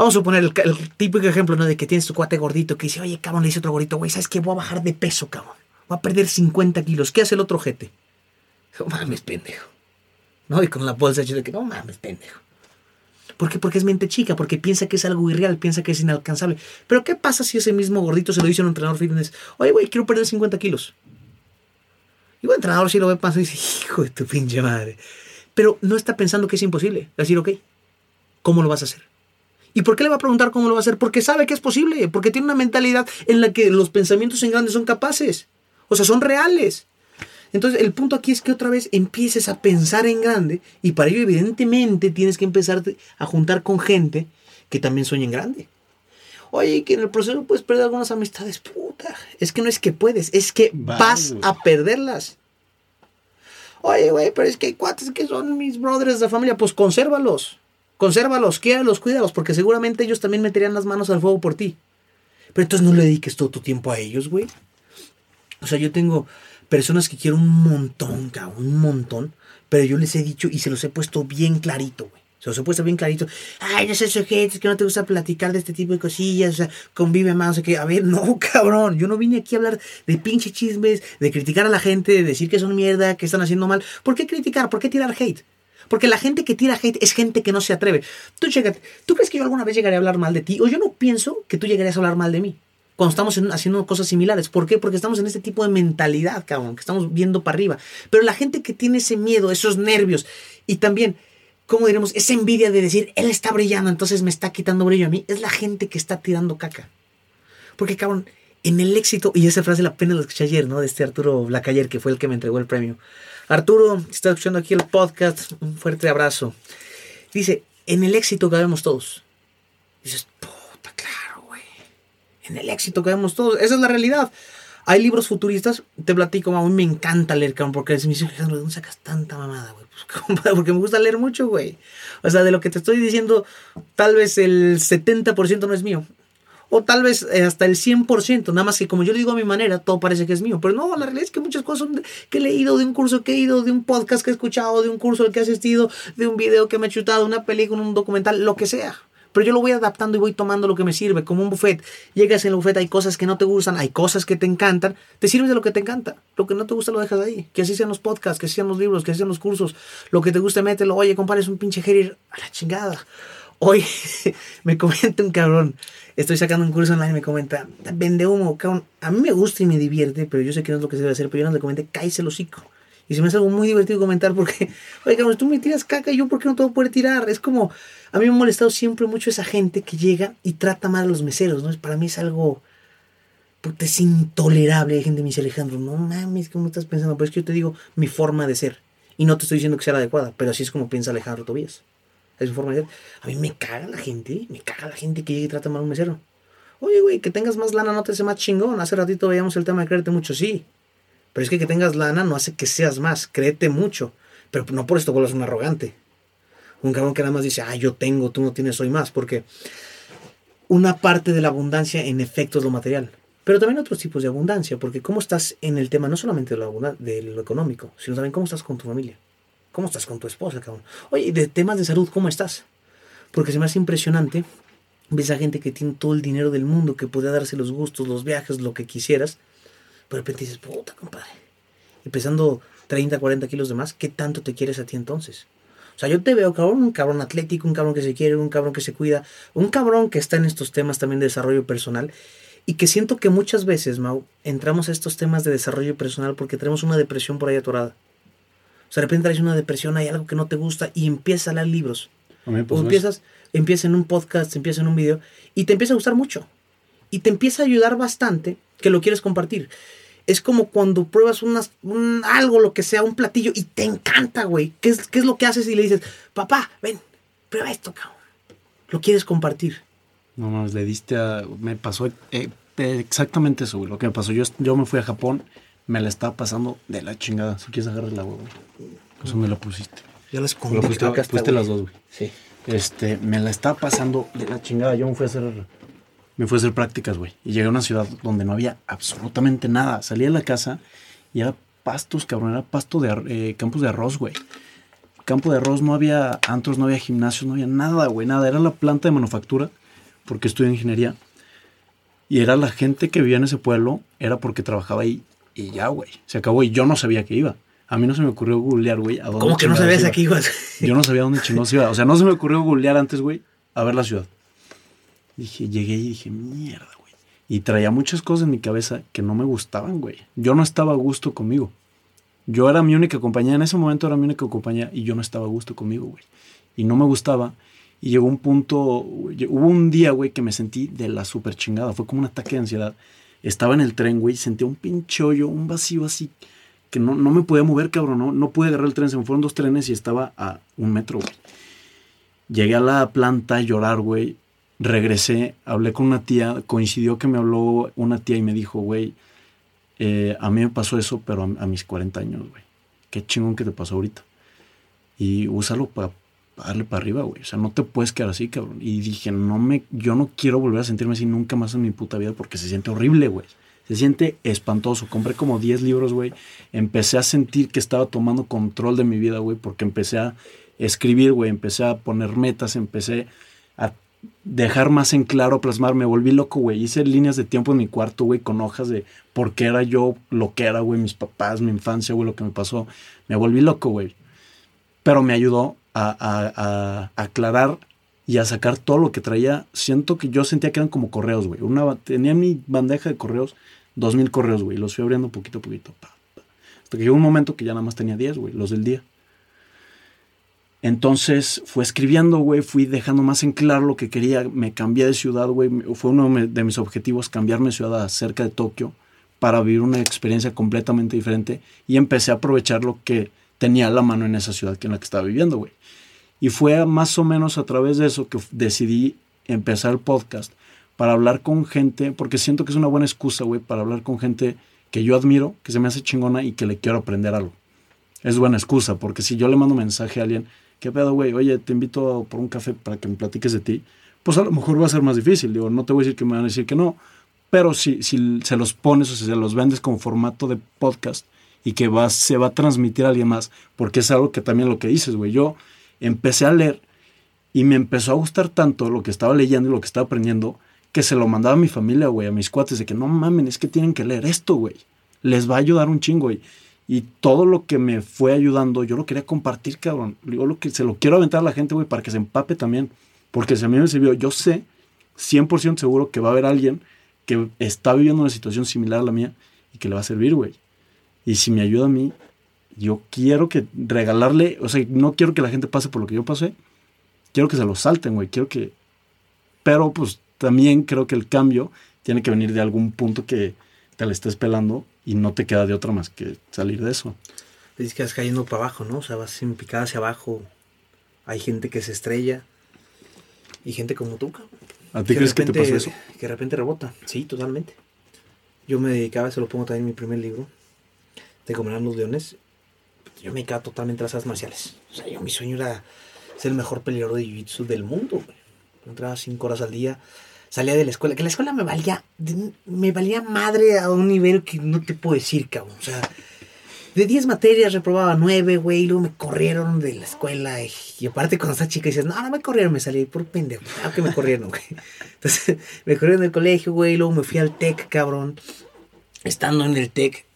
vamos a suponer el, típico ejemplo, ¿no? De que tienes tu cuate gordito que dice, oye, cabrón, le dice otro gordito, güey, ¿sabes qué? Voy a bajar de peso, cabrón. Voy a perder 50 kilos. ¿Qué hace el otro jete? No mames, pendejo. ¿No? Y con la bolsa hecha de que, no mames, pendejo. ¿Por qué? Porque es mente chica, porque piensa que es algo irreal, piensa que es inalcanzable. Pero ¿qué pasa si ese mismo gordito se lo dice a un entrenador fitness? Oye, güey, quiero perder 50 kilos. Y el entrenador si lo ve pasar y dice, hijo de tu pinche madre. Pero no está pensando que es imposible. Va decir, ok, ¿cómo lo vas a hacer? ¿Y por qué le va a preguntar cómo lo va a hacer? Porque sabe que es posible, porque tiene una mentalidad en la que los pensamientos en grande son capaces. O sea, son reales. Entonces, el punto aquí es que otra vez empieces a pensar en grande y para ello, evidentemente, tienes que empezar a juntar con gente que también sueña en grande. Oye, que en el proceso puedes perder algunas amistades, puta. Es que no es que puedes, es que Vas, a perderlas. Oye, güey, pero es que hay cuates que son mis brothers de familia, pues consérvalos. Consérvalos, quiéralos, cuídalos, porque seguramente ellos también meterían las manos al fuego por ti. Pero entonces no le dediques todo tu tiempo a ellos, güey. O sea, yo tengo personas que quiero un montón, cabrón, un montón. Pero yo les he dicho y se los he puesto bien clarito, güey. Se los he puesto bien clarito. Ay, no seas es que no te gusta platicar de este tipo de cosillas. O sea, convive más. O sea, que, a ver, no, cabrón. Yo no vine aquí a hablar de pinche chismes, de criticar a la gente, de decir que son mierda, que están haciendo mal. ¿Por qué criticar? ¿Por qué tirar hate? Porque la gente que tira hate es gente que no se atreve. Tú, chécate, ¿tú crees que yo alguna vez llegaré a hablar mal de ti? O yo no pienso que tú llegarías a hablar mal de mí cuando estamos en- haciendo cosas similares. ¿Por qué? Porque estamos en este tipo de mentalidad, cabrón, que estamos viendo para arriba. Pero la gente que tiene ese miedo, esos nervios y también, ¿cómo diremos? Esa envidia de decir, él está brillando, entonces me está quitando brillo a mí, es la gente que está tirando caca. Porque, cabrón, en el éxito, y esa frase la apenas la escuché ayer, ¿no? De este Arturo Lacayer, que fue el que me entregó el premio. Arturo, si estás escuchando aquí el podcast, un fuerte abrazo. Dice, en el éxito cabemos todos. Dices, puta, claro, güey. En el éxito cabemos todos. Esa es la realidad. Hay libros futuristas, te platico, a mí me encanta leer, cabrón, porque me dice, ¿de dónde sacas tanta mamada, güey? Pues, porque me gusta leer mucho, güey. O sea, de lo que te estoy diciendo, tal vez el 70% no es mío. O tal vez eh, hasta el 100%, nada más que como yo lo digo a mi manera, todo parece que es mío. Pero no, la realidad es que muchas cosas que he leído, de un curso que he ido, de un podcast que he escuchado, de un curso al que he asistido, de un video que me he chutado, una película, un documental, lo que sea. Pero yo lo voy adaptando y voy tomando lo que me sirve, como un buffet. Llegas en el buffet, hay cosas que no te gustan, hay cosas que te encantan. Te sirves de lo que te encanta. Lo que no te gusta lo dejas ahí. Que así sean los podcasts, que así sean los libros, que así sean los cursos. Lo que te guste, mételo. Oye, compadre, es un pinche Harry a la chingada. Hoy me comenta un cabrón. Estoy sacando un curso online y me comenta, vende humo, cabrón. A mí me gusta y me divierte, pero yo sé que no es lo que se debe hacer. Pero yo no le comenté, cállese el hocico. Y se me hace algo muy divertido comentar porque, oye, cabrón, tú me tiras caca y yo, ¿por qué no te voy a poder tirar? Es como, a mí me ha molestado siempre mucho esa gente que llega y trata mal a los meseros, ¿no? Para mí es algo, puta, es intolerable. Hay gente que me dice, Alejandro, no mames, ¿cómo estás pensando? Pero es que yo te digo mi forma de ser. Y no te estoy diciendo que sea la adecuada, pero así es como piensa Alejandro Tobías. Es. A mí me caga la gente, me caga la gente que llega y trata mal a un mesero. Oye, güey, que tengas más lana no te hace más chingón. Hace ratito veíamos el tema de creerte mucho, sí. Pero es que que tengas lana no hace que seas más, créete mucho. Pero no por esto vuelvas un arrogante. Un cabrón que nada más dice, ah, yo tengo, tú no tienes, soy más. Porque una parte de la abundancia en efecto es lo material. Pero también otros tipos de abundancia, porque cómo estás en el tema no solamente de de lo económico, sino también cómo estás con tu familia. ¿Cómo estás con tu esposa, cabrón? Oye, de temas de salud, ¿cómo estás? Porque se me hace impresionante. Ves a gente que tiene todo el dinero del mundo, que puede darse los gustos, los viajes, lo que quisieras de repente dices, puta, compadre. Y pesando 30, 40 kilos de más, ¿qué tanto te quieres a ti entonces? O sea, yo te veo, cabrón, un cabrón atlético, un cabrón que se quiere, un cabrón que se cuida, un cabrón que está en estos temas también de desarrollo personal. Y que siento que muchas veces, Mau, entramos a estos temas de desarrollo personal porque tenemos una depresión por ahí atorada. O sea, de repente traes una depresión, hay algo que no te gusta y empiezas a leer libros. O empiezas, empiezas en un podcast, empiezas en un video y te empieza a gustar mucho. Y te empieza a ayudar bastante que lo quieres compartir es como cuando pruebas unas, un, algo, lo que sea, un platillo y te encanta, güey. ¿Qué es, ¿Qué es lo que haces y le dices, papá, ven, prueba esto, cabrón? Lo quieres compartir. No mames, le diste a. Me pasó eh, exactamente eso, güey. Lo que me pasó, yo, yo me fui a Japón, me la estaba pasando de la chingada. Si quieres agarrar la güey. Eso me lo pusiste. Ya las Lo pusiste, pusiste las dos, güey. Sí. Este, me la estaba pasando de la chingada. Yo me fui a hacer me fui a hacer prácticas, güey. Y llegué a una ciudad donde no había absolutamente nada. Salí de la casa y era pastos, cabrón. Era pasto de eh, campos de arroz, güey. Campo de arroz, no había antros, no había gimnasios, no había nada, güey, nada. Era la planta de manufactura, porque estudié ingeniería. Y era la gente que vivía en ese pueblo, era porque trabajaba ahí. Y ya, güey. Se acabó y yo no sabía que iba. A mí no se me ocurrió googlear, güey, a dónde ¿Cómo que no sabías a qué ibas? Yo no sabía dónde chingados iba. O sea, no se me ocurrió googlear antes, güey, a ver la ciudad. Dije, llegué y dije, mierda, güey. Y traía muchas cosas en mi cabeza que no me gustaban, güey. Yo no estaba a gusto conmigo. Yo era mi única compañía, en ese momento era mi única compañía y yo no estaba a gusto conmigo, güey. Y no me gustaba. Y llegó un punto, hubo un día, güey, que me sentí de la super chingada. Fue como un ataque de ansiedad. Estaba en el tren, güey, sentía un pinche un vacío así, que no, no me podía mover, cabrón. No, no pude agarrar el tren. Se me fueron dos trenes y estaba a un metro, güey. Llegué a la planta a llorar, güey regresé, hablé con una tía, coincidió que me habló una tía y me dijo, güey, eh, a mí me pasó eso, pero a, mis 40 años, güey. Qué chingón que te pasó ahorita. Y úsalo para darle para arriba, güey. O sea, no te puedes quedar así, cabrón. Y dije, no me, yo no quiero volver a sentirme así nunca más en mi puta vida porque se siente horrible, güey. Se siente espantoso. Compré como 10 libros, güey. Empecé a sentir que estaba tomando control de mi vida, güey, porque empecé a escribir, güey. Empecé a poner metas, empecé a dejar más en claro, plasmar. Me volví loco, güey. Hice líneas de tiempo en mi cuarto, güey, con hojas de por qué era yo lo que era, güey, mis papás, mi infancia, güey, lo que me pasó. Me volví loco, güey. Pero me ayudó a, aclarar y a sacar todo lo que traía. Siento que yo sentía que eran como correos, güey. Una, tenía mi bandeja de correos, dos mil correos, güey. Los fui abriendo poquito a poquito. Hasta que llegó un momento que ya nada más tenía diez, güey, los del día. Entonces fue escribiendo, güey, fui dejando más en claro lo que quería, me cambié de ciudad, güey, fue uno de mis objetivos cambiarme de ciudad cerca de Tokio para vivir una experiencia completamente diferente y empecé a aprovechar lo que tenía la mano en esa ciudad que en la que estaba viviendo, güey. Y fue más o menos a través de eso que decidí empezar el podcast para hablar con gente, porque siento que es una buena excusa, güey, para hablar con gente que yo admiro, que se me hace chingona y que le quiero aprender algo. Es buena excusa, porque si yo le mando mensaje a alguien, ¿qué pedo, güey? Oye, te invito por un café para que me platiques de ti, pues a lo mejor va a ser más difícil. Digo, no te voy a decir que me van a decir que no, pero si, si se los pones o si se los vendes como formato de podcast y que va, se va a transmitir a alguien más, porque es algo que también lo que dices, güey. Yo empecé a leer y me empezó a gustar tanto lo que estaba leyendo y lo que estaba aprendiendo que se lo mandaba a mi familia, güey, a mis cuates, de que no mamen, es que tienen que leer esto, güey. Les va a ayudar un chingo, güey. Y todo lo que me fue ayudando, yo lo quería compartir, cabrón. Yo lo que se lo quiero aventar a la gente, güey, para que se empape también. Porque si a mí me sirvió, yo sé, 100% seguro que va a haber alguien que está viviendo una situación similar a la mía y que le va a servir, güey. Y si me ayuda a mí, yo quiero que regalarle, o sea, no quiero que la gente pase por lo que yo pasé, quiero que se lo salten, güey, quiero que... Pero pues también creo que el cambio tiene que venir de algún punto que te le estés pelando y no te queda de otra más que salir de eso. Es que vas cayendo para abajo, ¿no? O sea, vas en picada hacia abajo. Hay gente que se estrella y gente como tú, cabrón. ¿A ti crees que te pasó eso? Que de repente rebota. Sí, totalmente. Yo me dedicaba, se lo pongo también en mi primer libro, de Comerán los Leones. Yo me dedicaba totalmente las artes marciales. O sea, yo mi sueño era ser el mejor peleador de jiu-jitsu del mundo, güey. Entraba cinco horas al día salía de la escuela, que la escuela me valía, me valía madre a un nivel que no te puedo decir, cabrón. O sea, de 10 materias reprobaba 9, güey, y luego me corrieron de la escuela. Y, aparte cuando estás chica dices, no, no me corrieron, me salí por pendejo. Claro que me corrieron, güey. Entonces me corrieron del colegio, güey, y luego me fui al TEC, cabrón. Estando en el TEC,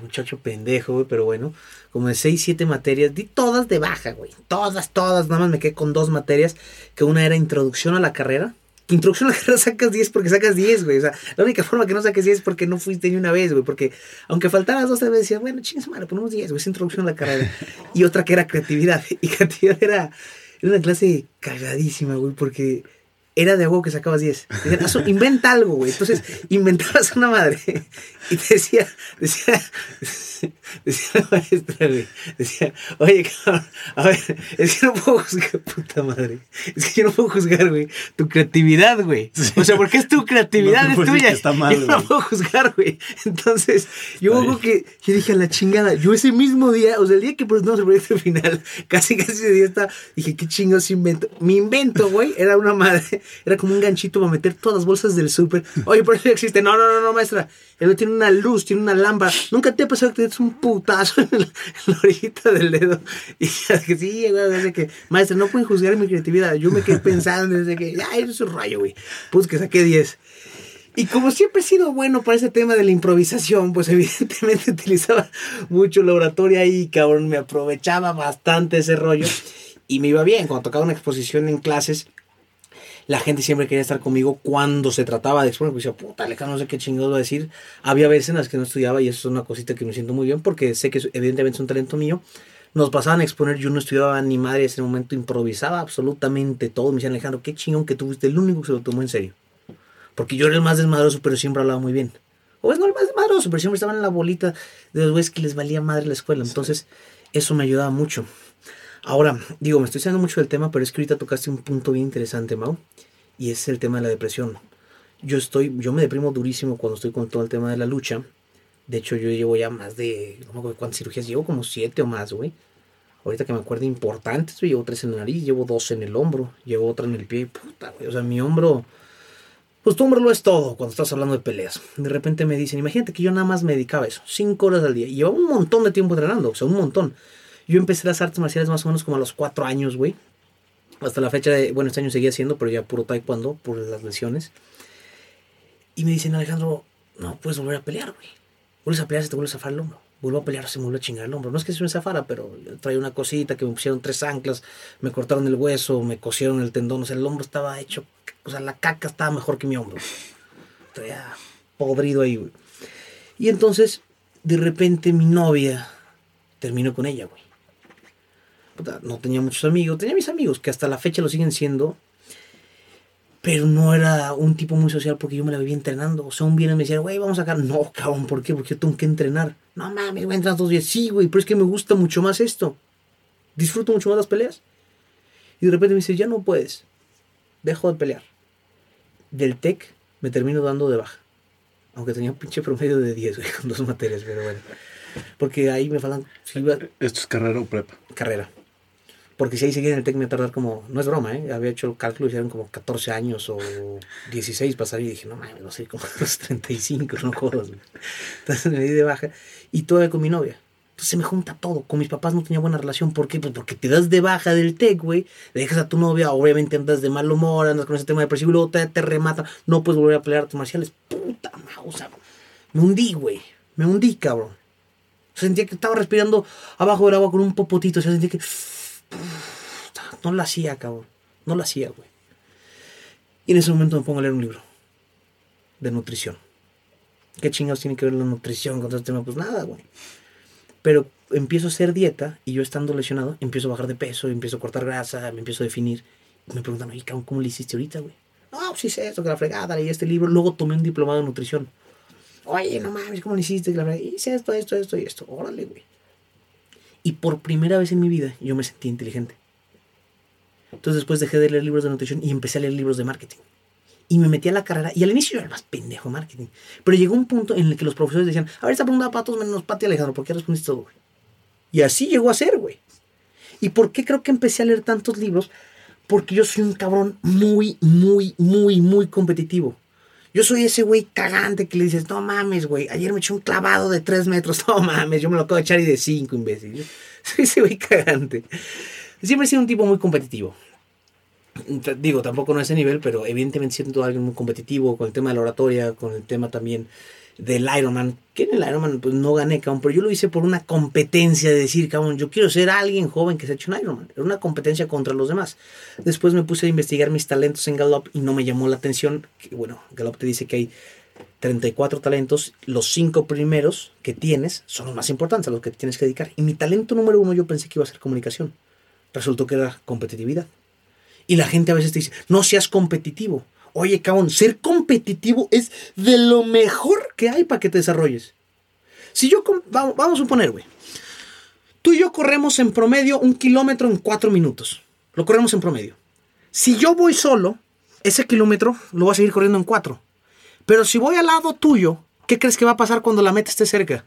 muchacho pendejo, güey, pero bueno, como de 6, 7 materias, di todas de baja, güey. Todas, todas, nada más me quedé con dos materias, que una era introducción a la carrera introducción a la carrera sacas 10 porque sacas 10, güey. O sea, la única forma que no saques 10 es porque no fuiste ni una vez, güey. Porque aunque faltaras dos, veces decías, bueno, chingas madre, ponemos 10, güey. Es introducción a la carrera. Y otra que era creatividad. Y creatividad era, era una clase cagadísima, güey, porque era de algo que sacabas 10. inventa algo, güey. Entonces, inventabas una madre. Y te decía, decía, decía la maestra, güey. Decía, oye, cabrón, a ver, es que no puedo juzgar, puta madre. Es que yo no puedo juzgar, güey, tu creatividad, güey. O sea, porque es tu creatividad, es tuya. Está mal, yo no puedo juzgar, güey. Entonces, yo algo que, yo dije, a la chingada, yo ese mismo día, o sea, el día que presentamos el proyecto final, casi, casi ese día está, dije, qué chingados invento. Mi invento, güey, era una madre era como un ganchito para meter todas las bolsas del súper. Oye, por eso existe. No, no, no, no, maestra. Él tiene una luz, tiene una lámpara. Nunca te ha pasado que te des un putazo en la, orillita del dedo. Y que sí, güey, desde que, maestra, no pueden juzgar mi creatividad. Yo me quedé pensando desde que, ay, eso es un rayo, güey. Pues que saqué 10. Y como siempre he sido bueno para ese tema de la improvisación, pues evidentemente utilizaba mucho la oratoria ahí, cabrón, me aprovechaba bastante ese rollo y me iba bien. Cuando tocaba una exposición en clases, la gente siempre quería estar conmigo cuando se trataba de exponer. Pues decía, puta, Alejandro, no sé qué chingados va a decir. Había veces en las que no estudiaba y eso es una cosita que me siento muy bien porque sé que evidentemente es un talento mío. Nos pasaban a exponer, yo no estudiaba ni madre en ese momento, improvisaba absolutamente todo. Me decían, Alejandro, qué chingón que tú fuiste el único que se lo tomó en serio. Porque yo era el más desmadroso, pero siempre hablaba muy bien. O es no el más desmadroso, pero siempre estaba en la bolita de los güeyes que les valía madre la escuela. Entonces, eso me ayudaba mucho. Ahora, digo, me estoy haciendo mucho del tema, pero es que ahorita tocaste un punto bien interesante, Mau, y es el tema de la depresión. Yo estoy, yo me deprimo durísimo cuando estoy con todo el tema de la lucha. De hecho, yo llevo ya más de, no me acuerdo cuántas cirugías, llevo como siete o más, güey. Ahorita que me acuerdo importantes, güey, llevo tres en la nariz, llevo dos en el hombro, llevo otra en el pie, puta, güey. O sea, mi hombro, pues tu hombro lo es todo cuando estás hablando de peleas. De repente me dicen, imagínate que yo nada más me dedicaba a eso, cinco horas al día, y llevaba un montón de tiempo entrenando, o sea, un montón. Yo empecé las artes marciales más o menos como a los cuatro años, güey. Hasta la fecha de, bueno, este año seguía haciendo, pero ya puro taekwondo por las lesiones. Y me dicen, Alejandro, no puedes volver a pelear, güey. Vuelves a pelear, se te vuelve a zafar el hombro. Vuelvo a pelear, se me vuelve a chingar el hombro. No es que se me zafara, pero traía una cosita que me pusieron tres anclas, me cortaron el hueso, me cosieron el tendón. O sea, el hombro estaba hecho, o sea, la caca estaba mejor que mi hombro. Traía podrido ahí, güey. Y entonces, de repente, mi novia terminó con ella, güey no tenía muchos amigos, tenía mis amigos que hasta la fecha lo siguen siendo, pero no era un tipo muy social porque yo me la vivía entrenando. O sea, un viernes me decía, güey, vamos a sacar. No, cabrón, ¿por qué? Porque yo tengo que entrenar. No mames, voy a entrenar dos días. Sí, güey, pero es que me gusta mucho más esto. Disfruto mucho más las peleas. Y de repente me dice, ya no puedes. Dejo de pelear. Del TEC me termino dando de baja. Aunque tenía un pinche promedio de 10, güey, con dos materias, pero bueno. Porque ahí me faltan... iba- ¿Esto es carrera o prepa? carrera. Porque si ahí seguía en el TEC me iba a tardar como, no es broma, ¿eh? había hecho el cálculo y eran como 14 años o 16 pasar y dije, no mames, a ser como los 35, no jodas. Entonces me di de baja y todavía con mi novia. Entonces se me junta todo. Con mis papás no tenía buena relación. ¿Por qué? Pues porque te das de baja del TEC, güey. Dejas a tu novia, obviamente andas de mal humor, andas con ese tema depresivo y luego te, te remata. No puedes volver a pelear artes marciales. Puta mausa. Me hundí, güey. Me hundí, cabrón. Sentía que estaba respirando abajo del agua con un popotito. O sea, sentía que no lo hacía, cabrón. No lo hacía, güey. Y en ese momento me pongo a leer un libro de nutrición. ¿Qué chingados tiene que ver la nutrición con todo este tema? Pues nada, güey. Pero empiezo a hacer dieta y yo estando lesionado, empiezo a bajar de peso, empiezo a cortar grasa, me empiezo a definir. Me preguntan, oye, cabrón, ¿cómo le hiciste ahorita, güey? No, pues sí sé esto, que la fregada, leí este libro. Luego tomé un diplomado de nutrición. Oye, no mames, ¿cómo le hiciste? Que la? Hice esto, esto, esto y esto. Órale, güey. Y por primera vez en mi vida yo me sentí inteligente. Entonces después dejé de leer libros de nutrición y empecé a leer libros de marketing. Y me metí a la carrera y al inicio yo era más pendejo de marketing. Pero llegó un punto en el que los profesores decían, a ver, esta pregunta para todos menos Pati Alejandro, ¿por qué respondiste todo? Y así llegó a ser, güey. ¿Y por qué creo que empecé a leer tantos libros? Porque yo soy un cabrón muy, muy, muy, muy competitivo. Yo soy ese güey cagante que le dices, no mames, güey, ayer me eché un clavado de 3 metros, no mames, yo me lo acabo de echar y de 5, imbécil. Soy ese güey cagante. Siempre he sido un tipo muy competitivo. Digo, tampoco no a ese nivel, pero evidentemente siento alguien muy competitivo con el tema de la oratoria, con el tema también del Ironman. Que en el Ironman pues no gané, cabrón, pero yo lo hice por una competencia de decir, cabrón, yo quiero ser alguien joven que se ha hecho un Ironman. Era una competencia contra los demás. Después me puse a investigar mis talentos en Gallup y no me llamó la atención. Bueno, Gallup te dice que hay 34 talentos, los 5 primeros que tienes son los más importantes, a los que tienes que dedicar. Y mi talento número uno yo pensé que iba a ser comunicación. Resultó que era competitividad. Y la gente a veces te dice, no seas competitivo. Oye, cabrón, ser competitivo es de lo mejor que hay para que te desarrolles. Si yo, vamos, vamos a suponer, güey. Tú y yo corremos en promedio un kilómetro en cuatro minutos. Lo corremos en promedio. Si yo voy solo, ese kilómetro lo voy a seguir corriendo en cuatro. Pero si voy al lado tuyo, ¿qué crees que va a pasar cuando la meta esté cerca?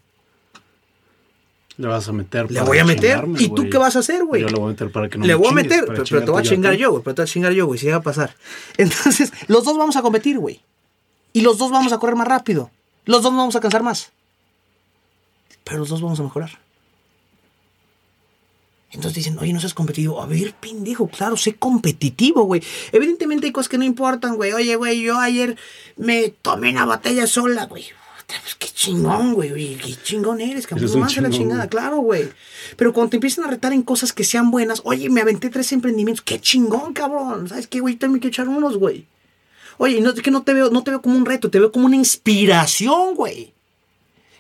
Le vas a meter. Le voy a meter. ¿Y tú qué vas a hacer, güey? Yo le voy a meter para que no Le me voy a meter, pero, pero te voy a chingar yo, güey. Pero te voy a chingar yo, güey. Si llega a pasar. Entonces, los dos vamos a competir, güey. Y los dos vamos a correr más rápido. Los dos nos vamos a cansar más. Pero los dos vamos a mejorar. Entonces dicen, oye, no seas competitivo. A ver, pendejo, claro, sé competitivo, güey. Evidentemente hay cosas que no importan, güey. Oye, güey, yo ayer me tomé una botella sola, güey. Pues qué chingón, güey. Oye, Qué chingón eres, cabrón. No un manches la chingada, güey. claro, güey. Pero cuando te empiezan a retar en cosas que sean buenas, oye, me aventé tres emprendimientos. Qué chingón, cabrón. ¿Sabes qué, güey? También quiero echar unos, güey. Oye, y no, es que no te veo, no te veo como un reto, te veo como una inspiración, güey.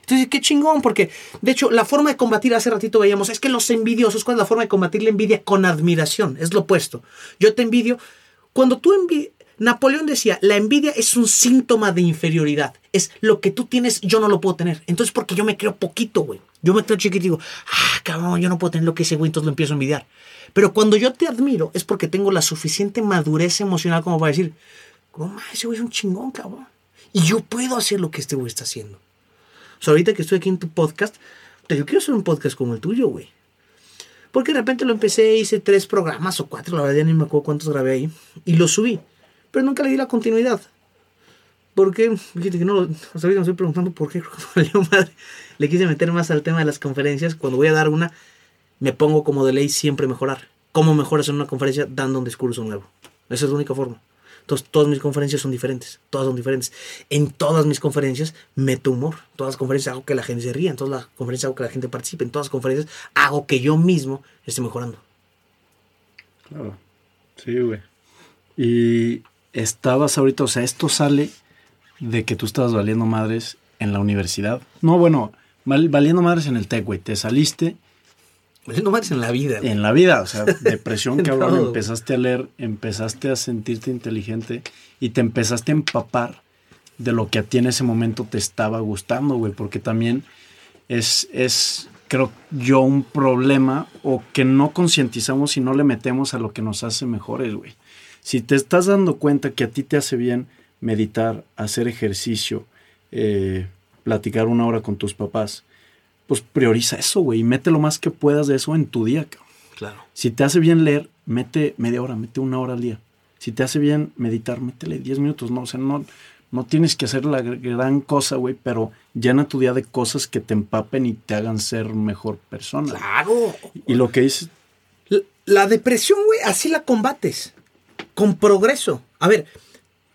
Entonces, qué chingón, porque de hecho, la forma de combatir, hace ratito veíamos, es que los envidiosos, ¿cuál es la forma de combatir la envidia? Con admiración, es lo opuesto. Yo te envidio. Cuando tú envidias, Napoleón decía, la envidia es un síntoma de inferioridad. Es lo que tú tienes, yo no lo puedo tener. Entonces, porque yo me creo poquito, güey. Yo me creo chiquito y digo, ah, cabrón, yo no puedo tener lo que ese güey, entonces lo empiezo a envidiar. Pero cuando yo te admiro, es porque tengo la suficiente madurez emocional como para decir, ¿cómo? Ese güey es un chingón, cabrón. Y yo puedo hacer lo que este güey está haciendo. O sea, ahorita que estoy aquí en tu podcast, puta, yo quiero hacer un podcast como el tuyo, güey. Porque de repente lo empecé, hice tres programas o cuatro, la verdad ya ni me acuerdo cuántos grabé ahí. Y los subí. Pero nunca le di la continuidad. Porque, fíjate que no lo. O sea, me estoy preguntando por qué madre. Le quise meter más al tema de las conferencias. Cuando voy a dar una, me pongo como de ley siempre mejorar. ¿Cómo mejoras en una conferencia dando un discurso nuevo? Esa es la única forma. Entonces, todas mis conferencias son diferentes. Todas son diferentes. En todas mis conferencias meto humor. Todas las conferencias hago que la gente se ría. En todas las conferencias hago que la gente participe. En todas las conferencias hago que yo mismo esté mejorando. Claro. Sí, güey. Y estabas ahorita, o sea, esto sale de que tú estabas valiendo madres en la universidad. No, bueno, val- valiendo madres en el TEC, güey. Te saliste No mates en la vida. güey. en la vida, o sea, depresión, cabrón. Todo. Empezaste a leer, empezaste a sentirte inteligente y te empezaste a empapar de lo que a ti en ese momento te estaba gustando, güey, porque también es, es, creo yo, un problema o que no concientizamos y no le metemos a lo que nos hace mejores, güey. Si te estás dando cuenta que a ti te hace bien meditar, hacer ejercicio, eh, platicar una hora con tus papás, pues prioriza eso, güey, y mete lo más que puedas de eso en tu día, cabrón. Claro. Si te hace bien leer, mete media hora, mete una hora al día. Si te hace bien meditar, métele 10 minutos, no, o sea, no, no tienes que hacer la gran cosa, güey, pero llena tu día de cosas que te empapen y te hagan ser mejor persona. Claro. Y lo que dices, La, la depresión, güey, así la combates. Con progreso. A ver,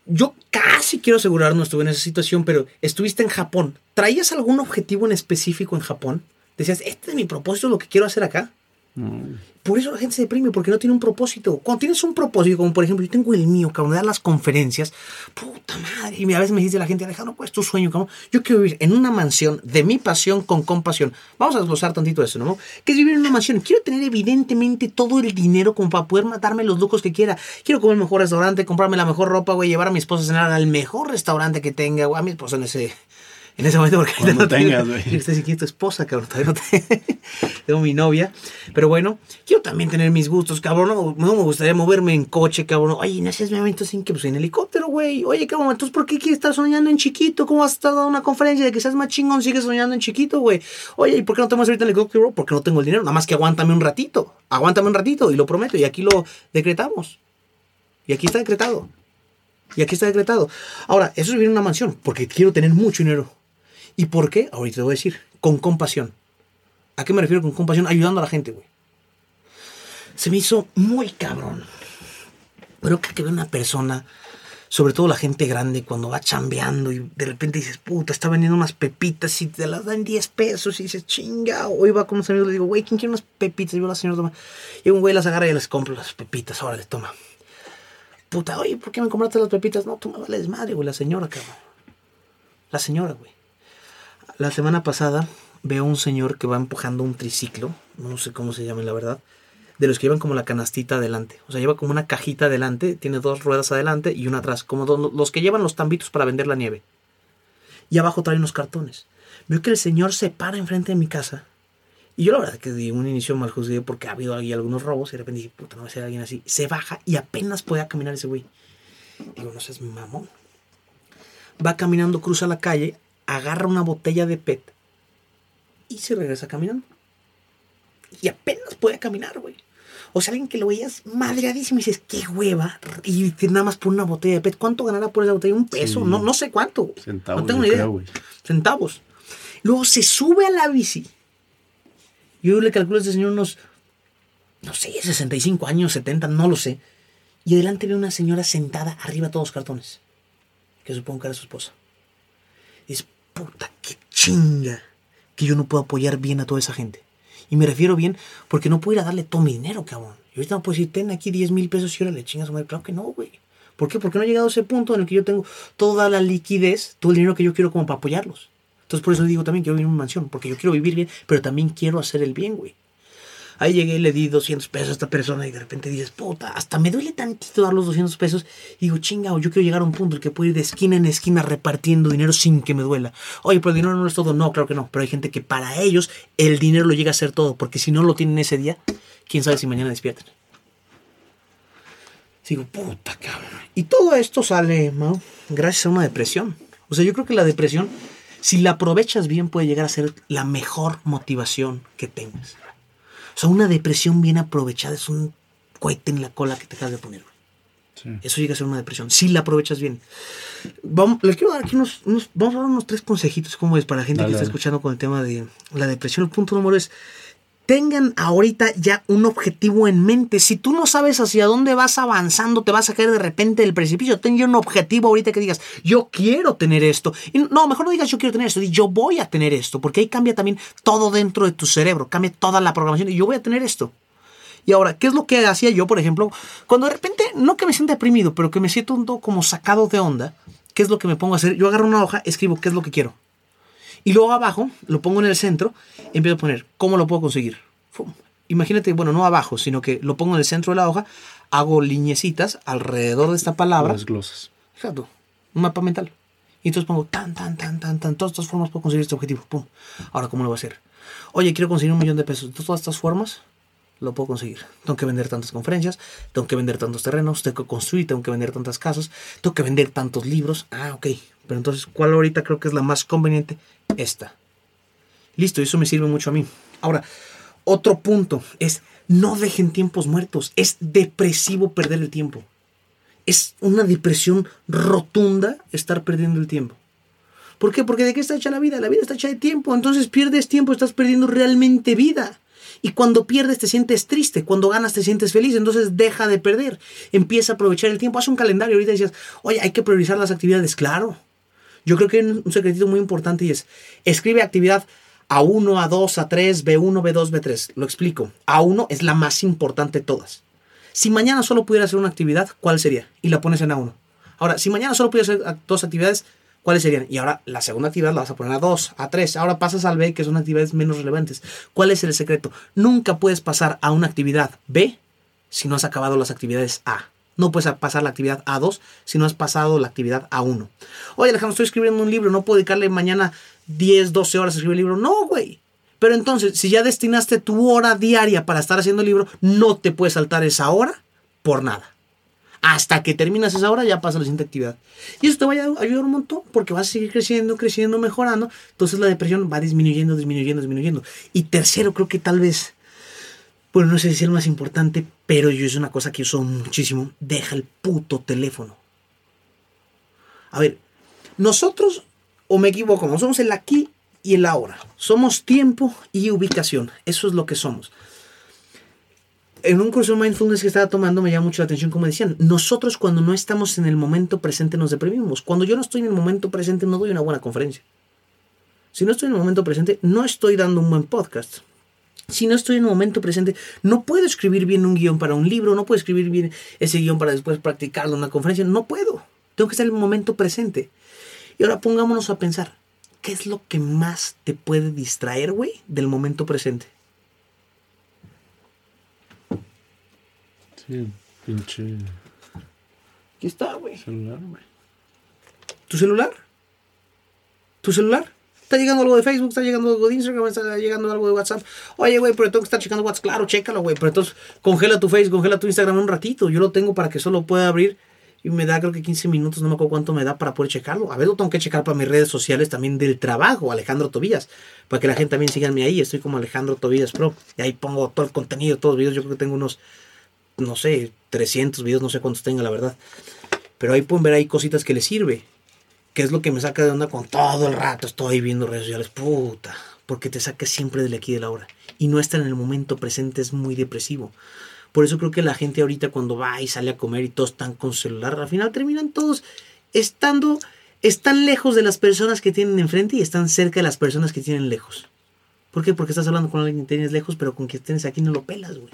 yo casi quiero asegurar no estuve en esa situación, pero estuviste en Japón. ¿Traías algún objetivo en específico en Japón? Decías, este es mi propósito, lo que quiero hacer acá. No, Por eso la gente se deprime, porque no tiene un propósito. Cuando tienes un propósito, como por ejemplo, yo tengo el mío, cabrón, de dar las conferencias, puta madre. Y a veces me dice la gente, Alejandro, pues tu sueño, cabrón. Yo quiero vivir en una mansión de mi pasión con compasión. Vamos a desglosar tantito eso, ¿no? ¿Qué es vivir en una mansión? Quiero tener evidentemente todo el dinero como para poder matarme los lujos que quiera. Quiero comer el mejor restaurante, comprarme la mejor ropa, güey, llevar a mi esposa a cenar al mejor restaurante que tenga, güey. A mi esposa en ese, en ese momento, porque ahorita tengas, tengo- güey. Estás aquí tu esposa, cabrón. Todavía no te- tengo mi novia. Pero bueno, quiero también tener mis gustos, cabrón. No, no me gustaría moverme en coche, cabrón. Oye, no seas momento sin que pues en helicóptero, güey. Oye, cabrón, entonces ¿por qué quieres estar soñando en chiquito? ¿Cómo vas a estar dando una conferencia de que seas más chingón? Sigues soñando en chiquito, güey. Oye, ¿y por qué no te vas ahorita en helicóptero? Porque no tengo el dinero. Nada más que aguántame un ratito. Aguántame un ratito y lo prometo. Y aquí lo decretamos. Y aquí está decretado. Y aquí está decretado. Ahora, eso es vivir en una mansión, porque quiero tener mucho dinero. ¿Y por qué? Ahorita te voy a decir. Con compasión. ¿A qué me refiero con compasión? Ayudando a la gente, güey. Se me hizo muy cabrón. Pero que que ve una persona, sobre todo la gente grande, cuando va chambeando y de repente dices, puta, está vendiendo unas pepitas y te las dan 10 pesos y dices, chinga. Hoy va con unos amigos le digo, güey, ¿quién quiere unas pepitas? Y yo, la señora toma. Y un güey las agarra y les compro las pepitas. Órale, toma. Puta, oye, ¿por qué me compraste las pepitas? No, tú me vales madre, güey, la señora, cabrón. La señora, güey. La semana pasada veo un señor que va empujando un triciclo, no sé cómo se llama la verdad, de los que llevan como la canastita adelante. O sea, lleva como una cajita adelante, tiene dos ruedas adelante y una atrás, como los que llevan los tambitos para vender la nieve. Y abajo trae unos cartones. Veo que el señor se para enfrente de mi casa. Y yo la verdad que di un inicio mal juzgué porque ha habido ahí algunos robos y de repente dije, puta, no va a ser alguien así. Se baja y apenas puede caminar ese güey. Digo, no seas mamón. Va caminando, cruza la calle, agarra una botella de PET y se regresa caminando. Y apenas puede caminar, güey. O sea, alguien que lo veías madreadísimo y dices, qué hueva. Y nada más por una botella de PET. ¿Cuánto ganará por esa botella? Un peso. Sí. No, no sé cuánto. centavos, no tengo ni idea. creo. Centavos. Luego se sube a la bici. Yo le calculo a este señor unos, no sé, 65 años, 70, no lo sé. Y adelante ve una señora sentada arriba de todos los cartones. Que supongo que era su esposa. Puta, qué chinga que yo no puedo apoyar bien a toda esa gente. Y me refiero bien porque no puedo ir a darle todo mi dinero, cabrón. Y ahorita no puedo decir, ten aquí 10 mil pesos y ahora le chingas a madre. Claro que no, güey. ¿Por qué? Porque no he llegado a ese punto en el que yo tengo toda la liquidez, todo el dinero que yo quiero como para apoyarlos. Entonces por eso digo también que quiero vivir en una mansión, porque yo quiero vivir bien, pero también quiero hacer el bien, güey. Ahí llegué y le di 200 pesos a esta persona y de repente dices, puta, hasta me duele tantito dar los 200 pesos. Y digo, chinga, yo quiero llegar a un punto en que puedo ir de esquina en esquina repartiendo dinero sin que me duela. Oye, pero el dinero no es todo. No, claro que no. Pero hay gente que para ellos el dinero lo llega a ser todo, porque si no lo tienen ese día, quién sabe si mañana despiertan. Digo, puta cabrón. Y todo esto sale, Mau, gracias a una depresión. O sea, yo creo que la depresión, si la aprovechas bien, puede llegar a ser la mejor motivación que tengas. O sea, una depresión bien aprovechada es un cohete en la cola que te acabas de poner. Sí. Eso llega a ser una depresión, si la aprovechas bien. Vamos, les quiero dar aquí unos, unos- vamos a dar unos tres consejitos, como es, para la gente Dale, que está dale. escuchando con el tema de la depresión. El punto número es, tengan ahorita ya un objetivo en mente. Si tú no sabes hacia dónde vas avanzando, te vas a caer de repente del precipicio. Ten un objetivo ahorita que digas, yo quiero tener esto. Y no, mejor no digas yo quiero tener esto, di yo voy a tener esto, porque ahí cambia también todo dentro de tu cerebro, cambia toda la programación y yo voy a tener esto. Y ahora, ¿qué es lo que hacía yo, por ejemplo? Cuando de repente, no que me sienta deprimido, pero que me siento un como sacado de onda, ¿qué es lo que me pongo a hacer? Yo agarro una hoja, escribo qué es lo que quiero. Y luego abajo, lo pongo en el centro, empiezo a poner cómo lo puedo conseguir. Fum. Imagínate, bueno, no abajo, sino que lo pongo en el centro de la hoja, hago liñecitas alrededor de esta palabra. Las glosas. Exacto. Un mapa mental. Y entonces pongo tan, tan, tan, tan, tan. Todas estas formas puedo conseguir este objetivo. Pum. Ahora, ¿cómo lo voy a hacer? Oye, quiero conseguir un millón de pesos. Entonces, todas estas formas lo puedo conseguir. Tengo que vender tantas conferencias, tengo que vender tantos terrenos, tengo que construir, tengo que vender tantas casas, tengo que vender tantos libros. Ah, ok. Pero entonces, ¿cuál ahorita creo que es la más conveniente? Esta. Listo, eso me sirve mucho a mí. Ahora, otro punto es, no dejen tiempos muertos. Es depresivo perder el tiempo. Es una depresión rotunda estar perdiendo el tiempo. ¿Por qué? Porque de qué está hecha la vida? La vida está hecha de tiempo. Entonces pierdes tiempo, estás perdiendo realmente vida. Y cuando pierdes te sientes triste, cuando ganas te sientes feliz, entonces deja de perder. Empieza a aprovechar el tiempo, haz un calendario. Ahorita decías, oye, hay que priorizar las actividades. Claro. Yo creo que hay un secretito muy importante y es, escribe actividad A1, A2, A3, B1, B2, B3. Lo explico. A1 es la más importante de todas. Si mañana solo pudiera hacer una actividad, ¿cuál sería? Y la pones en A1. Ahora, si mañana solo pudiera hacer dos actividades, ¿Cuáles serían? Y ahora la segunda actividad la vas a poner a 2, a 3. Ahora pasas al B, que son actividades menos relevantes. ¿Cuál es el secreto? Nunca puedes pasar a una actividad B si no has acabado las actividades A. No puedes pasar la actividad A2 si no has pasado la actividad A1. Oye, Alejandro, estoy escribiendo un libro, no puedo dedicarle mañana 10, 12 horas a escribir el libro. No, güey. Pero entonces, si ya destinaste tu hora diaria para estar haciendo el libro, no te puedes saltar esa hora por nada. Hasta que terminas esa hora ya pasa la siguiente actividad. Y eso te va a ayudar un montón porque vas a seguir creciendo, creciendo, mejorando. Entonces la depresión va disminuyendo, disminuyendo, disminuyendo. Y tercero, creo que tal vez, bueno, no sé si es el más importante, pero yo es una cosa que uso muchísimo. Deja el puto teléfono. A ver, nosotros, o me equivoco, no somos el aquí y el ahora. Somos tiempo y ubicación. Eso es lo que somos en un curso de mindfulness que estaba tomando me llama mucho la atención como decían, nosotros cuando no estamos en el momento presente nos deprimimos. Cuando yo no estoy en el momento presente no doy una buena conferencia. Si no estoy en el momento presente no estoy dando un buen podcast. Si no estoy en el momento presente no puedo escribir bien un guion para un libro, no puedo escribir bien ese guion para después practicarlo en una conferencia, no puedo. Tengo que estar en el momento presente. Y ahora pongámonos a pensar, ¿qué es lo que más te puede distraer, güey, del momento presente? pinche. Aquí está, güey. Celular, güey. ¿Tu celular? ¿Tu celular? Está llegando algo de Facebook, está llegando algo de Instagram, está llegando algo de WhatsApp. Oye, güey, pero tengo que estar checando WhatsApp. Claro, chécalo, güey. Pero entonces congela tu Facebook, congela tu Instagram un ratito. Yo lo tengo para que solo pueda abrir y me da creo que 15 minutos, no me acuerdo cuánto me da para poder checarlo. A ver, lo tengo que checar para mis redes sociales también del trabajo, Alejandro Tobías, para que la gente también síganme ahí. Estoy como Alejandro Tobías Pro y ahí pongo todo el contenido, todos los videos. Yo creo que tengo unos no sé, 300 videos, no sé cuántos tenga, la verdad. Pero ahí pueden ver ahí cositas que les sirve. Que es lo que me saca de onda con todo el rato estoy viendo redes sociales. Puta. Porque te saca siempre del aquí y de la hora. Y no estar en el momento presente es muy depresivo. Por eso creo que la gente ahorita cuando va y sale a comer y todos están con celular, al final terminan todos estando, están lejos de las personas que tienen enfrente y están cerca de las personas que tienen lejos. ¿Por qué? Porque estás hablando con alguien que tienes lejos, pero con quien tienes aquí no lo pelas, güey.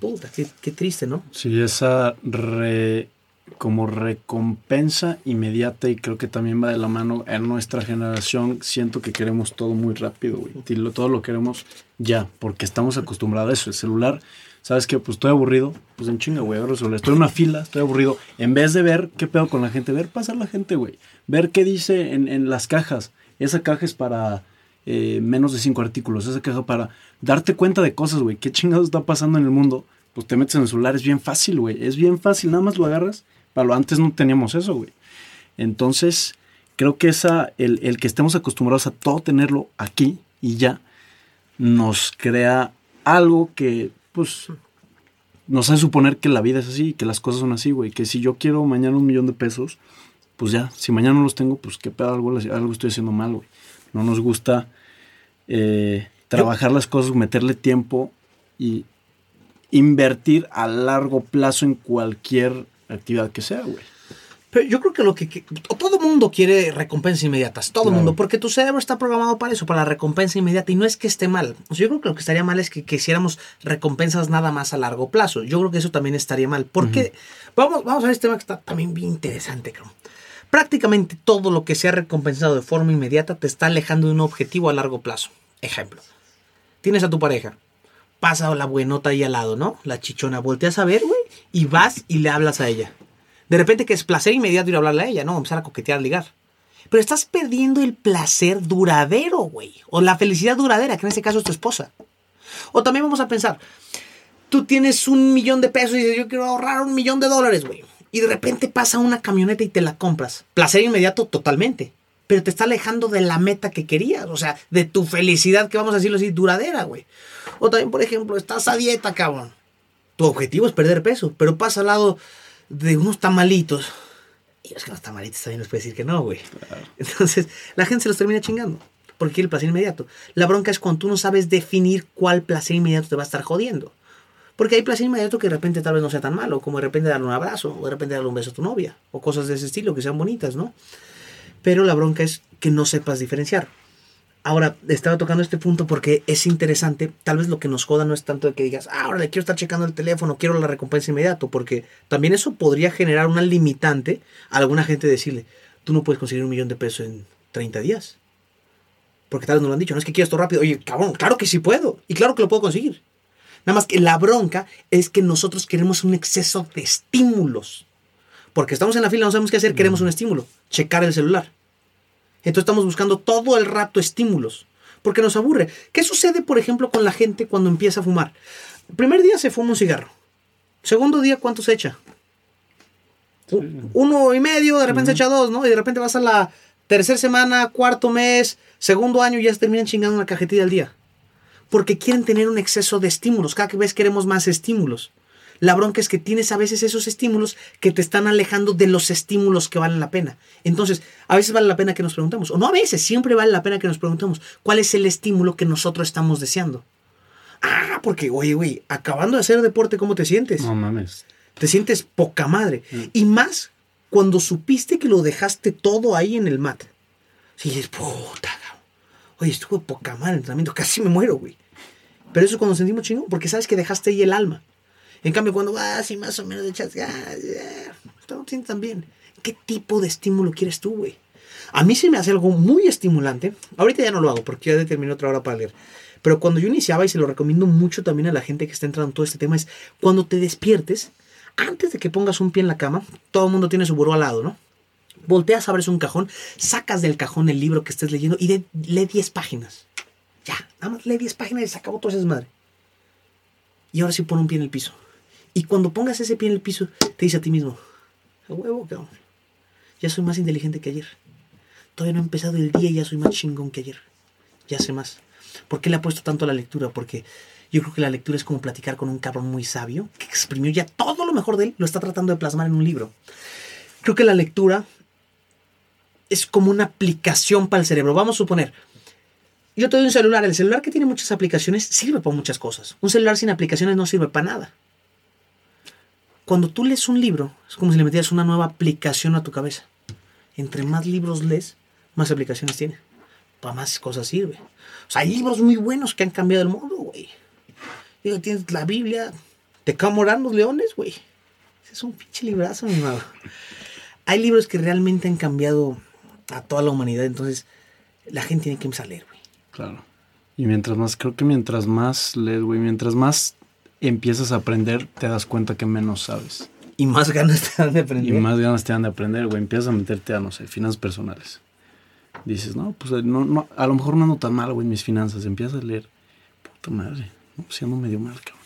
Puta, qué, triste, ¿no? Sí, esa re, como recompensa inmediata y creo que también va de la mano en nuestra generación. Siento que queremos todo muy rápido, güey. todo lo queremos ya, porque estamos acostumbrados a eso. El celular, ¿sabes qué? Pues estoy aburrido. Pues en chinga, güey, agarro el celular. Estoy en una fila, estoy aburrido. En vez de ver qué pedo con la gente, ver pasar la gente, güey. Ver qué dice en, en las cajas. Esa caja es para eh, menos de cinco artículos. Esa caja para darte cuenta de cosas, güey. ¿Qué chingados está pasando en el mundo? Pues te metes en el celular, es bien fácil, güey. Es bien fácil, nada más lo agarras. Para lo antes no teníamos eso, güey. Entonces, creo que esa, el, el que estemos acostumbrados a todo tenerlo aquí y ya, nos crea algo que, pues, nos hace suponer que la vida es así, que las cosas son así, güey. Que si yo quiero mañana un millón de pesos, pues ya, si mañana no los tengo, pues qué pedo, algo, algo estoy haciendo mal, güey. No nos gusta eh, trabajar las cosas, meterle tiempo y invertir a largo plazo en cualquier actividad que sea, güey. Pero yo creo que lo que, todo mundo quiere recompensas inmediatas, todo el mundo, porque tu cerebro está programado para eso, para la recompensa inmediata y no es que esté mal. yo creo que lo que estaría mal es que quisiéramos recompensas nada más a largo plazo. Yo creo que eso también estaría mal, porque vamos, vamos a ver este tema que está también bien interesante, creo. Prácticamente todo lo que se ha recompensado de forma inmediata te está alejando de un objetivo a largo plazo. Ejemplo, tienes a tu pareja, pasa la buenota ahí al lado, ¿no? La chichona, volteas a ver, güey, y vas y le hablas a ella. De repente que es placer inmediato ir a hablarle a ella, ¿no? Empezar a coquetear, ligar. Pero estás perdiendo el placer duradero, güey. O la felicidad duradera, que en este caso es tu esposa. O también vamos a pensar, tú tienes un millón de pesos y dices, yo quiero ahorrar un millón de dólares, güey. Y de repente pasa una camioneta y te la compras. Placer inmediato totalmente. Pero te está alejando de la meta que querías. O sea, de tu felicidad, que vamos a decirlo así, duradera, güey. O también, por ejemplo, estás a dieta, cabrón. Tu objetivo es perder peso, pero pasa al lado de unos tamalitos. Y es que los tamalitos también nos puede decir que no, güey. Entonces, la gente se los termina chingando. Porque quiere el placer inmediato. La bronca es cuando tú no sabes definir cuál placer inmediato te va a estar jodiendo. Porque hay placer inmediato que de repente tal vez no sea tan malo, como de repente darle un abrazo, o de repente darle un beso a tu novia, o cosas de ese estilo que sean bonitas, ¿no? Pero la bronca es que no sepas diferenciar. Ahora, estaba tocando este punto porque es interesante. Tal vez lo que nos joda no es tanto de que digas, ah, ahora le quiero estar checando el teléfono, quiero la recompensa inmediato, porque también eso podría generar una limitante a alguna gente decirle, tú no puedes conseguir un millón de pesos en 30 días. Porque tal vez nos lo han dicho, no es que quiero esto rápido. Oye, cabrón, claro que sí puedo. Y claro que lo puedo conseguir. Nada más que la bronca es que nosotros queremos un exceso de estímulos. Porque estamos en la fila, no sabemos qué hacer, queremos un estímulo. Checar el celular. Entonces estamos buscando todo el rato estímulos. Porque nos aburre. ¿Qué sucede, por ejemplo, con la gente cuando empieza a fumar? El primer día se fuma un cigarro. Segundo día, ¿cuánto se echa? Uno y medio, de repente se echa dos, ¿no? Y de repente vas a la tercera semana, cuarto mes, segundo año y ya se terminan chingando una cajetilla al día porque quieren tener un exceso de estímulos. Cada vez queremos más estímulos. La bronca es que tienes a veces esos estímulos que te están alejando de los estímulos que valen la pena. Entonces, a veces vale la pena que nos preguntemos, o no a veces, siempre vale la pena que nos preguntemos, ¿cuál es el estímulo que nosotros estamos deseando? Ah, porque, oye, güey, acabando de hacer deporte, ¿cómo te sientes? No mames. Te sientes poca madre. Mm. Y más cuando supiste que lo dejaste todo ahí en el mat. Si dices, puta, Oye, estuve poca madre el entrenamiento, casi me muero, güey. Pero eso es cuando sentimos chingón, porque sabes que dejaste ahí el alma. En cambio, cuando vas y más o menos echas, ya, ya, bien. ¿Qué tipo de estímulo quieres tú, güey? A mí se me hace algo muy estimulante. Ahorita ya no lo hago porque ya determiné otra hora para leer. Pero cuando yo iniciaba, y se lo recomiendo mucho también a la gente que está entrando en todo este tema, es cuando te despiertes, antes de que pongas un pie en la cama, todo el mundo tiene su buró al lado, ¿no? volteas, abres un cajón, sacas del cajón el libro que estés leyendo y lee 10 páginas. Ya, nada más lee 10 páginas y se acabó todo ese desmadre. Y ahora sí pon un pie en el piso. Y cuando pongas ese pie en el piso, te dice a ti mismo, a huevo, cabrón. Ya soy más inteligente que ayer. Todavía no he empezado el día y ya soy más chingón que ayer. Ya sé más. ¿Por qué le ha puesto tanto a la lectura? Porque yo creo que la lectura es como platicar con un cabrón muy sabio que exprimió ya todo lo mejor de él, lo está tratando de plasmar en un libro. Creo que la lectura es como una aplicación para el cerebro. Vamos a suponer, yo te doy un celular, el celular que tiene muchas aplicaciones sirve para muchas cosas. Un celular sin aplicaciones no sirve para nada. Cuando tú lees un libro, es como si le metieras una nueva aplicación a tu cabeza. Entre más libros lees, más aplicaciones tiene. Para más cosas sirve. O sea, hay libros muy buenos que han cambiado el mundo, güey. Digo, tienes la Biblia, te camoran los leones, güey. Ese es un pinche librazo, mi mamá. Hay libros que realmente han cambiado a toda la humanidad. Entonces, la gente tiene que empezar a leer, güey. Claro. Y mientras más, creo que mientras más lees, güey, mientras más empiezas a aprender, te das cuenta que menos sabes. Y más ganas te dan de aprender. Y más ganas te dan de aprender, güey. Empiezas a meterte a, no sé, finanzas personales. Dices, no, pues no, no, a lo mejor no ando tan mal, güey, mis finanzas. Empiezas a leer, puta madre, no, pues ando medio mal, cabrón.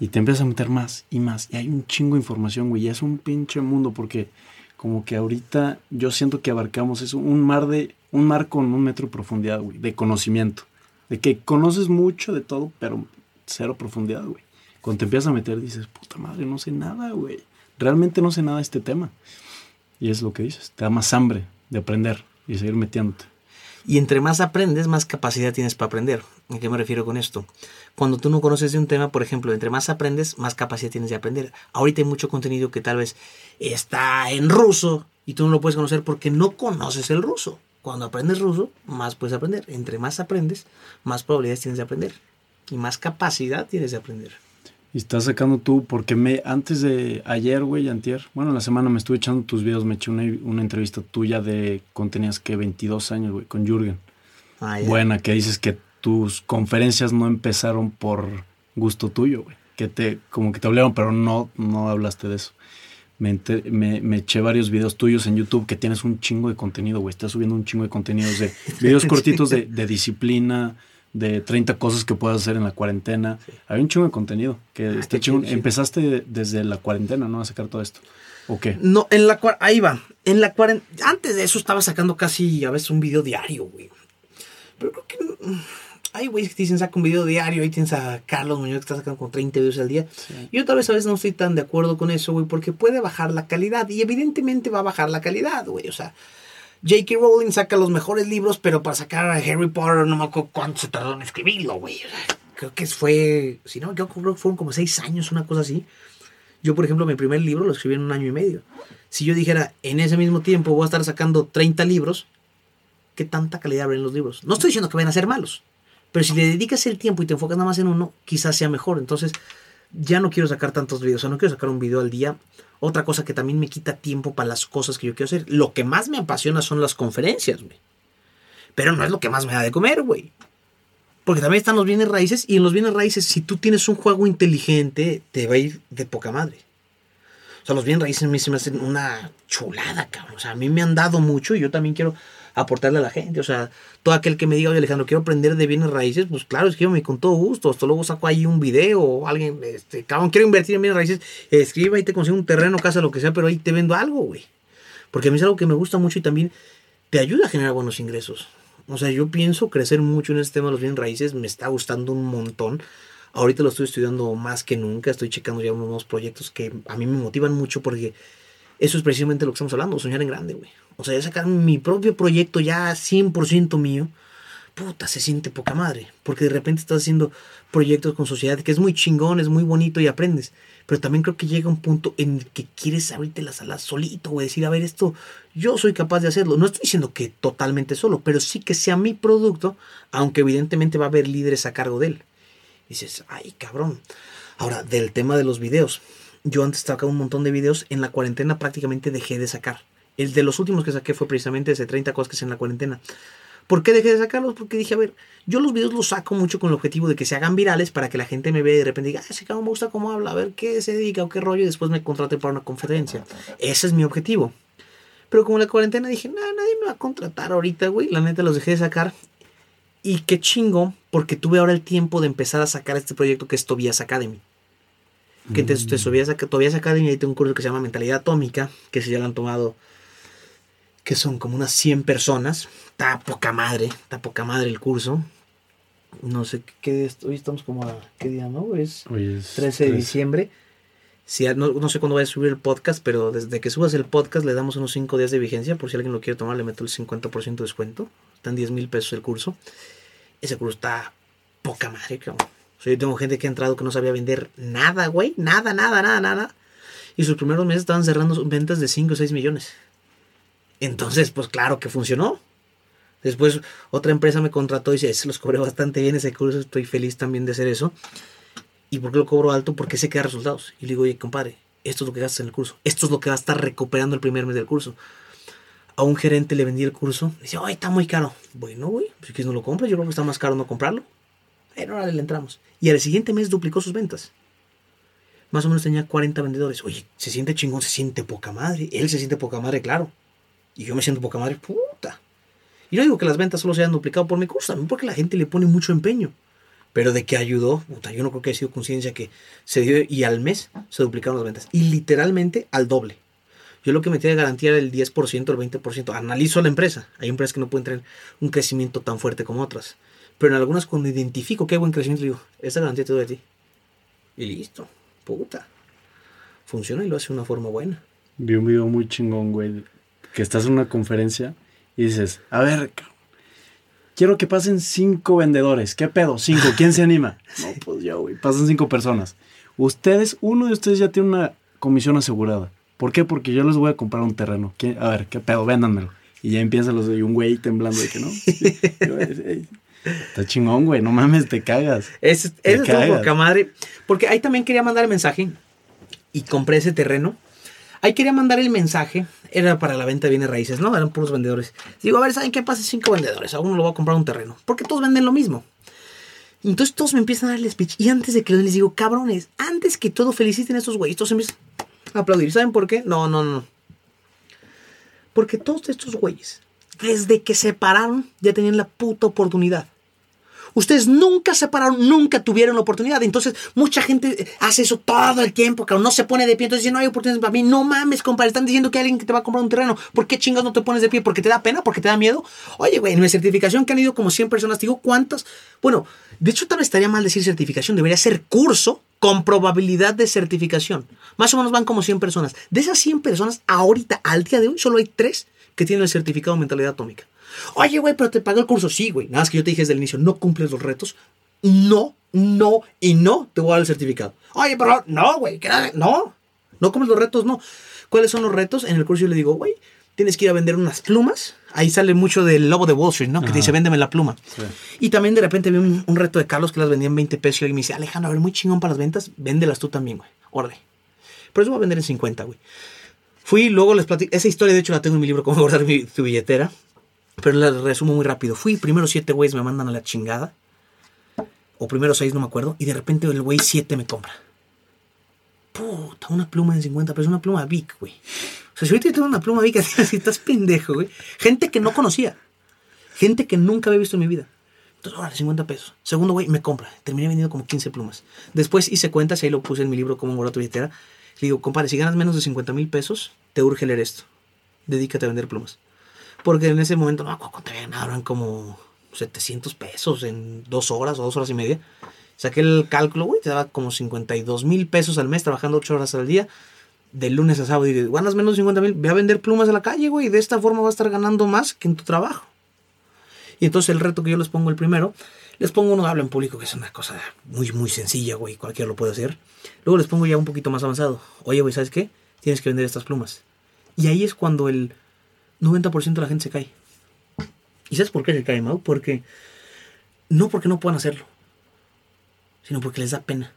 Y te empiezas a meter más y más. Y hay un chingo de información, güey. Y es un pinche mundo porque como que ahorita yo siento que abarcamos eso, un mar de, un mar con un metro de profundidad, güey, de conocimiento. De que conoces mucho de todo, pero cero profundidad, güey. Cuando te empiezas a meter dices, puta madre, no sé nada, güey. Realmente no sé nada de este tema. Y es lo que dices, te da más hambre de aprender y seguir metiéndote. Y entre más aprendes, más capacidad tienes para aprender. ¿A qué me refiero con esto? Cuando tú no conoces de un tema, por ejemplo, entre más aprendes, más capacidad tienes de aprender. Ahorita hay mucho contenido que tal vez está en ruso y tú no lo puedes conocer porque no conoces el ruso. Cuando aprendes ruso, más puedes aprender. Entre más aprendes, más probabilidades tienes de aprender. Y más capacidad tienes de aprender. Y estás sacando tú, porque me antes de ayer, güey, antier, bueno, la semana me estuve echando tus videos, me eché una, una entrevista tuya de, con tenías que 22 años, güey, con Jürgen. Ah, Buena, que dices que tus conferencias no empezaron por gusto tuyo, güey. Que te, como que te hablaron, pero no, no hablaste de eso. Me, me, eché varios videos tuyos en YouTube que tienes un chingo de contenido, güey. Estás subiendo un chingo de contenidos de videos cortitos de, de disciplina, de 30 cosas que puedes hacer en la cuarentena. Había un chingo de contenido. Que Ah, está chingón. sí. Empezaste desde la cuarentena, ¿no? A sacar todo esto. ¿O qué? No, en la ahí va. En la cuarentena. Antes de eso estaba sacando casi a veces un video diario, güey. Pero creo que. mm, Hay güeyes que dicen saca un video diario. Ahí tienes a Carlos Muñoz que está sacando como 30 videos al día. Yo tal vez a veces no estoy tan de acuerdo con eso, güey, porque puede bajar la calidad. Y evidentemente va a bajar la calidad, güey. O sea, J.K. Rowling saca los mejores libros, pero para sacar a Harry Potter no me acuerdo cuánto se tardó en escribirlo, güey. Creo que fue. Si no, yo creo que fueron como seis años, una cosa así. Yo, por ejemplo, mi primer libro lo escribí en un año y medio. Si yo dijera, en ese mismo tiempo voy a estar sacando 30 libros, ¿qué tanta calidad habrá en los libros? No estoy diciendo que vayan a ser malos, pero si le dedicas el tiempo y te enfocas nada más en uno, quizás sea mejor. Entonces, ya no quiero sacar tantos videos, o sea, no quiero sacar un video al día. Otra cosa que también me quita tiempo para las cosas que yo quiero hacer. Lo que más me apasiona son las conferencias, güey. Pero no es lo que más me da de comer, güey. Porque también están los bienes raíces y en los bienes raíces, si tú tienes un juego inteligente, te va a ir de poca madre. O sea, los bienes raíces a mí se me hacen una chulada, cabrón. O sea, a mí me han dado mucho y yo también quiero aportarle a la gente. O sea, todo aquel que me diga, oye Alejandro, quiero aprender de bienes raíces, pues claro, escríbeme con todo gusto. Hasta luego saco ahí un video o alguien, este, cabrón, quiero invertir en bienes raíces, escriba y te consigo un terreno, casa, lo que sea, pero ahí te vendo algo, güey. Porque a mí es algo que me gusta mucho y también te ayuda a generar buenos ingresos. O sea, yo pienso crecer mucho en este tema de los bienes raíces, me está gustando un montón. Ahorita lo estoy estudiando más que nunca, estoy checando ya unos nuevos proyectos que a mí me motivan mucho porque eso es precisamente lo que estamos hablando, soñar en grande, güey. O sea, sacar mi propio proyecto ya 100% mío, puta, se siente poca madre. Porque de repente estás haciendo proyectos con sociedad que es muy chingón, es muy bonito y aprendes. Pero también creo que llega un punto en el que quieres abrirte las alas solito, güey. Decir, a ver, esto yo soy capaz de hacerlo. No estoy diciendo que totalmente solo, pero sí que sea mi producto, aunque evidentemente va a haber líderes a cargo de él. dices, ay, cabrón. Ahora, del tema de los videos. Yo antes sacaba un montón de videos. En la cuarentena prácticamente dejé de sacar. El de los últimos que saqué fue precisamente ese 30 cosas que hice en la cuarentena. ¿Por qué dejé de sacarlos? Porque dije, a ver, yo los videos los saco mucho con el objetivo de que se hagan virales para que la gente me vea y de repente diga, ah, ese cabrón me gusta cómo habla, a ver qué se dedica o qué rollo, y después me contrate para una conferencia. Ese es mi objetivo. Pero como en la cuarentena dije, nah, nadie me va a contratar ahorita, güey. La neta los dejé de sacar. Y qué chingo, porque tuve ahora el tiempo de empezar a sacar este proyecto que es Tobias Academy. Que entonces te Tobias, Ac- Tobias Academy, ahí tengo un curso que se llama Mentalidad Atómica, que se ya lo han tomado, que son como unas 100 personas. Está poca madre, está poca madre el curso. No sé qué día, hoy estamos como a, ¿qué día, no? Es Hoy es 13 de 13. diciembre. Si, no, no sé cuándo vaya a subir el podcast, pero desde que subas el podcast le damos unos 5 días de vigencia. Por si alguien lo quiere tomar, le meto el 50% de descuento. Están 10 mil pesos el curso. Ese curso está poca madre, cabrón. O yo tengo gente que ha entrado que no sabía vender nada, güey. Nada, nada, nada, nada. Y sus primeros meses estaban cerrando ventas de 5 o 6 millones. Entonces, pues claro que funcionó. Después otra empresa me contrató y dice, los cobré bastante bien ese curso, estoy feliz también de hacer eso. ¿Y por qué lo cobro alto? Porque sé que da resultados. Y le digo, oye, compadre, esto es lo que gastas en el curso. Esto es lo que va a estar recuperando el primer mes del curso. A un gerente le vendí el curso. Dice, ay, está muy caro. Bueno, güey, pues si quieres no lo compras. Yo creo que está más caro no comprarlo. Bueno, ahora le entramos. Y al siguiente mes duplicó sus ventas. Más o menos tenía 40 vendedores. Oye, se siente chingón, se siente poca madre. Él se siente poca madre, claro. Y yo me siento poca madre, puta. Y no digo que las ventas solo se hayan duplicado por mi curso, también porque la gente le pone mucho empeño. Pero de que ayudó, puta, yo no creo que haya sido conciencia que se dio y al mes se duplicaron las ventas. Y literalmente al doble. Yo lo que metí de garantía era el 10%, el 20%. Analizo la empresa. Hay empresas que no pueden tener un crecimiento tan fuerte como otras. Pero en algunas cuando identifico que hay buen crecimiento, digo, esta garantía te doy a ti. Y listo. Puta. Funciona y lo hace de una forma buena. Vi un video muy chingón, güey, que estás en una conferencia y dices, a ver, quiero que pasen cinco vendedores. ¿Qué pedo? Cinco. ¿Quién se anima? No, pues yo, güey. Pasan cinco personas. Ustedes, uno de ustedes ya tiene una comisión asegurada. ¿Por qué? Porque yo les voy a comprar un terreno. ¿Quién- A ver, ¿qué pedo? Véndanmelo. Y ya empiezan los de un güey temblando de que no. Sí. Yo, "Ey, Está chingón, güey. No mames, te cagas. Te ese estuvo cagas. poca madre. Porque ahí también quería mandar el mensaje y compré ese terreno. Ahí quería mandar el mensaje. Era para la venta de bienes raíces, ¿no? Eran puros vendedores. Digo, a ver, ¿saben qué pasa? Cinco vendedores. A uno le voy a comprar un terreno. Porque todos venden lo mismo. Y entonces todos me empiezan a dar el speech. Y antes de que lo den, les digo, cabrones, antes que todo feliciten a estos güeyes. Todos empiezan a aplaudir. ¿Saben por qué? No, no, no. Porque todos estos güeyes, desde que se pararon, ya tenían la puta oportunidad. Ustedes nunca se pararon, nunca tuvieron la oportunidad. Entonces, mucha gente hace eso todo el tiempo, que no se pone de pie. Entonces, dice, no hay oportunidades para mí. No mames, compadre. Están diciendo que hay alguien que te va a comprar un terreno. ¿Por qué chingas no te pones de pie? ¿Porque te da pena? ¿Porque te da miedo? Oye, güey, en mi certificación que han ido como 100 personas, te digo, ¿cuántas? Bueno, de hecho, tal vez estaría mal decir certificación. Debería ser curso con probabilidad de certificación. Más o menos van como 100 personas. De esas 100 personas, ahorita, al día de hoy, solo hay 3 que tienen el certificado de mentalidad atómica. Oye, güey, pero te pagué el curso. Sí, güey. Nada más que yo te dije desde el inicio, no cumples los retos. No, no y no te voy a dar el certificado. Oye, pero no, güey. No, no cumples los retos, no. ¿Cuáles son los retos? En el curso yo le digo, güey, tienes que ir a vender unas plumas. Ahí sale mucho del lobo de Wall Street, ¿no? Que te dice, véndeme la pluma. Y también de repente vi un, reto de Carlos que las vendía en 20 pesos y me dice, Alejandro, a ver, muy chingón para las ventas, véndelas tú también, güey. Órale. Pero eso voy a vender en 50, güey. Fui, luego les platico. Esa historia, de hecho, la tengo en mi libro, Cómo guardar mi, tu billetera. Pero la resumo muy rápido. Fui, primero siete güeyes me mandan a la chingada. O primero seis, no me acuerdo. Y de repente el güey siete me compra. Puta, una pluma de 50 pesos, una pluma Vic, güey. O sea, si ahorita tengo una pluma Vic, así estás pendejo, güey. Gente que no conocía. Gente que nunca había visto en mi vida. Entonces, ahora, 50 pesos. Segundo, güey, me compra. Terminé vendiendo como 15 plumas. Después hice cuentas y ahí lo puse en mi libro, Cómo guardar tu billetera. Le digo, compadre, si ganas menos de 50 mil pesos, te urge leer esto. Dedícate a vender plumas. Porque en ese momento, no, cuánto eran como 700 pesos en dos horas o dos horas y media. Saqué el cálculo, güey, te daba como 52 mil pesos al mes trabajando ocho horas al día, de lunes a sábado. Y ganas menos de 50 mil, ve a vender plumas a la calle, güey, y de esta forma vas a estar ganando más que en tu trabajo. Y entonces el reto que yo les pongo el primero, les pongo uno habla en público, que es una cosa muy, muy sencilla, güey, cualquiera lo puede hacer. Luego les pongo ya un poquito más avanzado. Oye, güey, ¿sabes qué? Tienes que vender estas plumas. Y ahí es cuando el 90% de la gente se cae. ¿Y sabes por qué se cae, Mau? Porque no porque no puedan hacerlo, sino porque les da pena.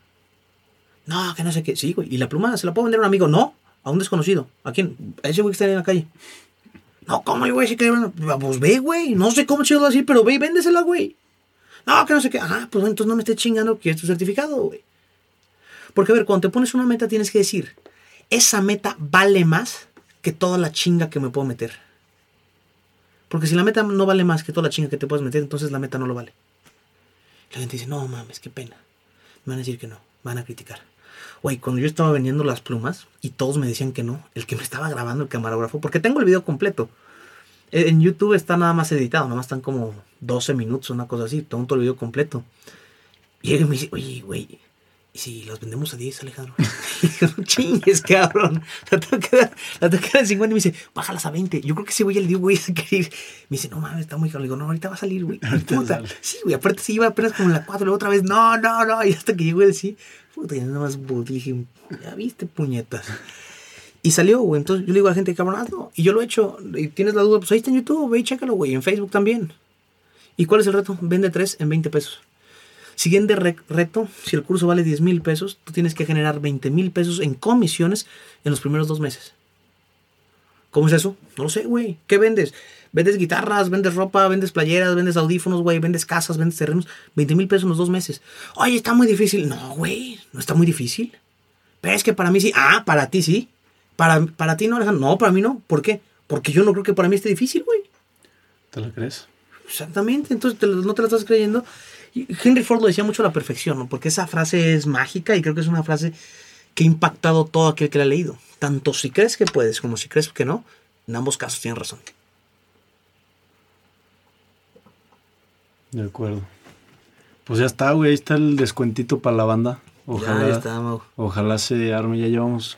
No, que no sé qué. Sí, güey. ¿Y la pluma se la puedo vender a un amigo? No, a un desconocido. ¿A quién? A ese güey que está en la calle. No, ¿cómo, güey? Si pues ve, güey. No sé cómo chido así, pero ve y véndesela, güey. No, que no sé qué. Ah, pues entonces no me estés chingando que es tu certificado, güey. Porque, a ver, cuando te pones una meta tienes que decir, esa meta vale más que toda la chinga que me puedo meter. Porque si la meta no vale más que toda la chinga que te puedes meter, entonces la meta no lo vale. La gente dice, no mames, qué pena. Me van a decir que no, van a criticar. Güey, cuando yo estaba vendiendo las plumas y todos me decían que no, el que me estaba grabando, el camarógrafo, porque tengo el video completo. E, en YouTube está nada más editado, nada más están como 12 minutos, una cosa así, todo el video completo. Y él me dice, oye, güey, ¿y si los vendemos a 10, Alejandro? y no chingues, cabrón. La tengo que dar, la tengo que dar en 50 y me dice, bájalas a 20. Yo creo que ese güey el día, güey, se quiere ir. Me dice, no mames, está muy caro. Le digo, no, ahorita va a salir, güey. Puta. Sí, güey, aparte se iba apenas como en la 4, luego otra vez, no, no, no. Y hasta que llegó el sí, puta, ya nada más dije, ya viste, puñetas. Y salió, güey. Entonces yo le digo a la gente, cabrón, no. Y yo lo he hecho. Y tienes la duda, pues ahí está en YouTube, ve y chécalo, güey. En Facebook también. ¿Y cuál es el reto? Vende 3 en 20 pesos. Siguiente reto, si el curso vale 10 mil pesos, tú tienes que generar 20 mil pesos en comisiones en los primeros dos meses. ¿Cómo es eso? No lo sé, güey. ¿Qué vendes? Vendes guitarras, vendes ropa, vendes playeras, vendes audífonos, güey, vendes casas, vendes terrenos. 20 mil pesos en los dos meses. Oye, está muy difícil. No, güey, no está muy difícil. Pero es que para mí sí. Ah, para ti sí. Para, para ti no, Alejandro. No, para mí no. ¿Por qué? Porque yo no creo que para mí esté difícil, güey. ¿Te lo crees? Exactamente. Entonces no te lo estás creyendo. Henry Ford lo decía mucho a la perfección, ¿no? porque esa frase es mágica y creo que es una frase que ha impactado todo aquel que la ha leído. Tanto si crees que puedes como si crees que no, en ambos casos tienen razón. De acuerdo. Pues ya está, güey. Ahí está el descuentito para la banda. Ojalá, ya está, Ojalá se arme. Ya llevamos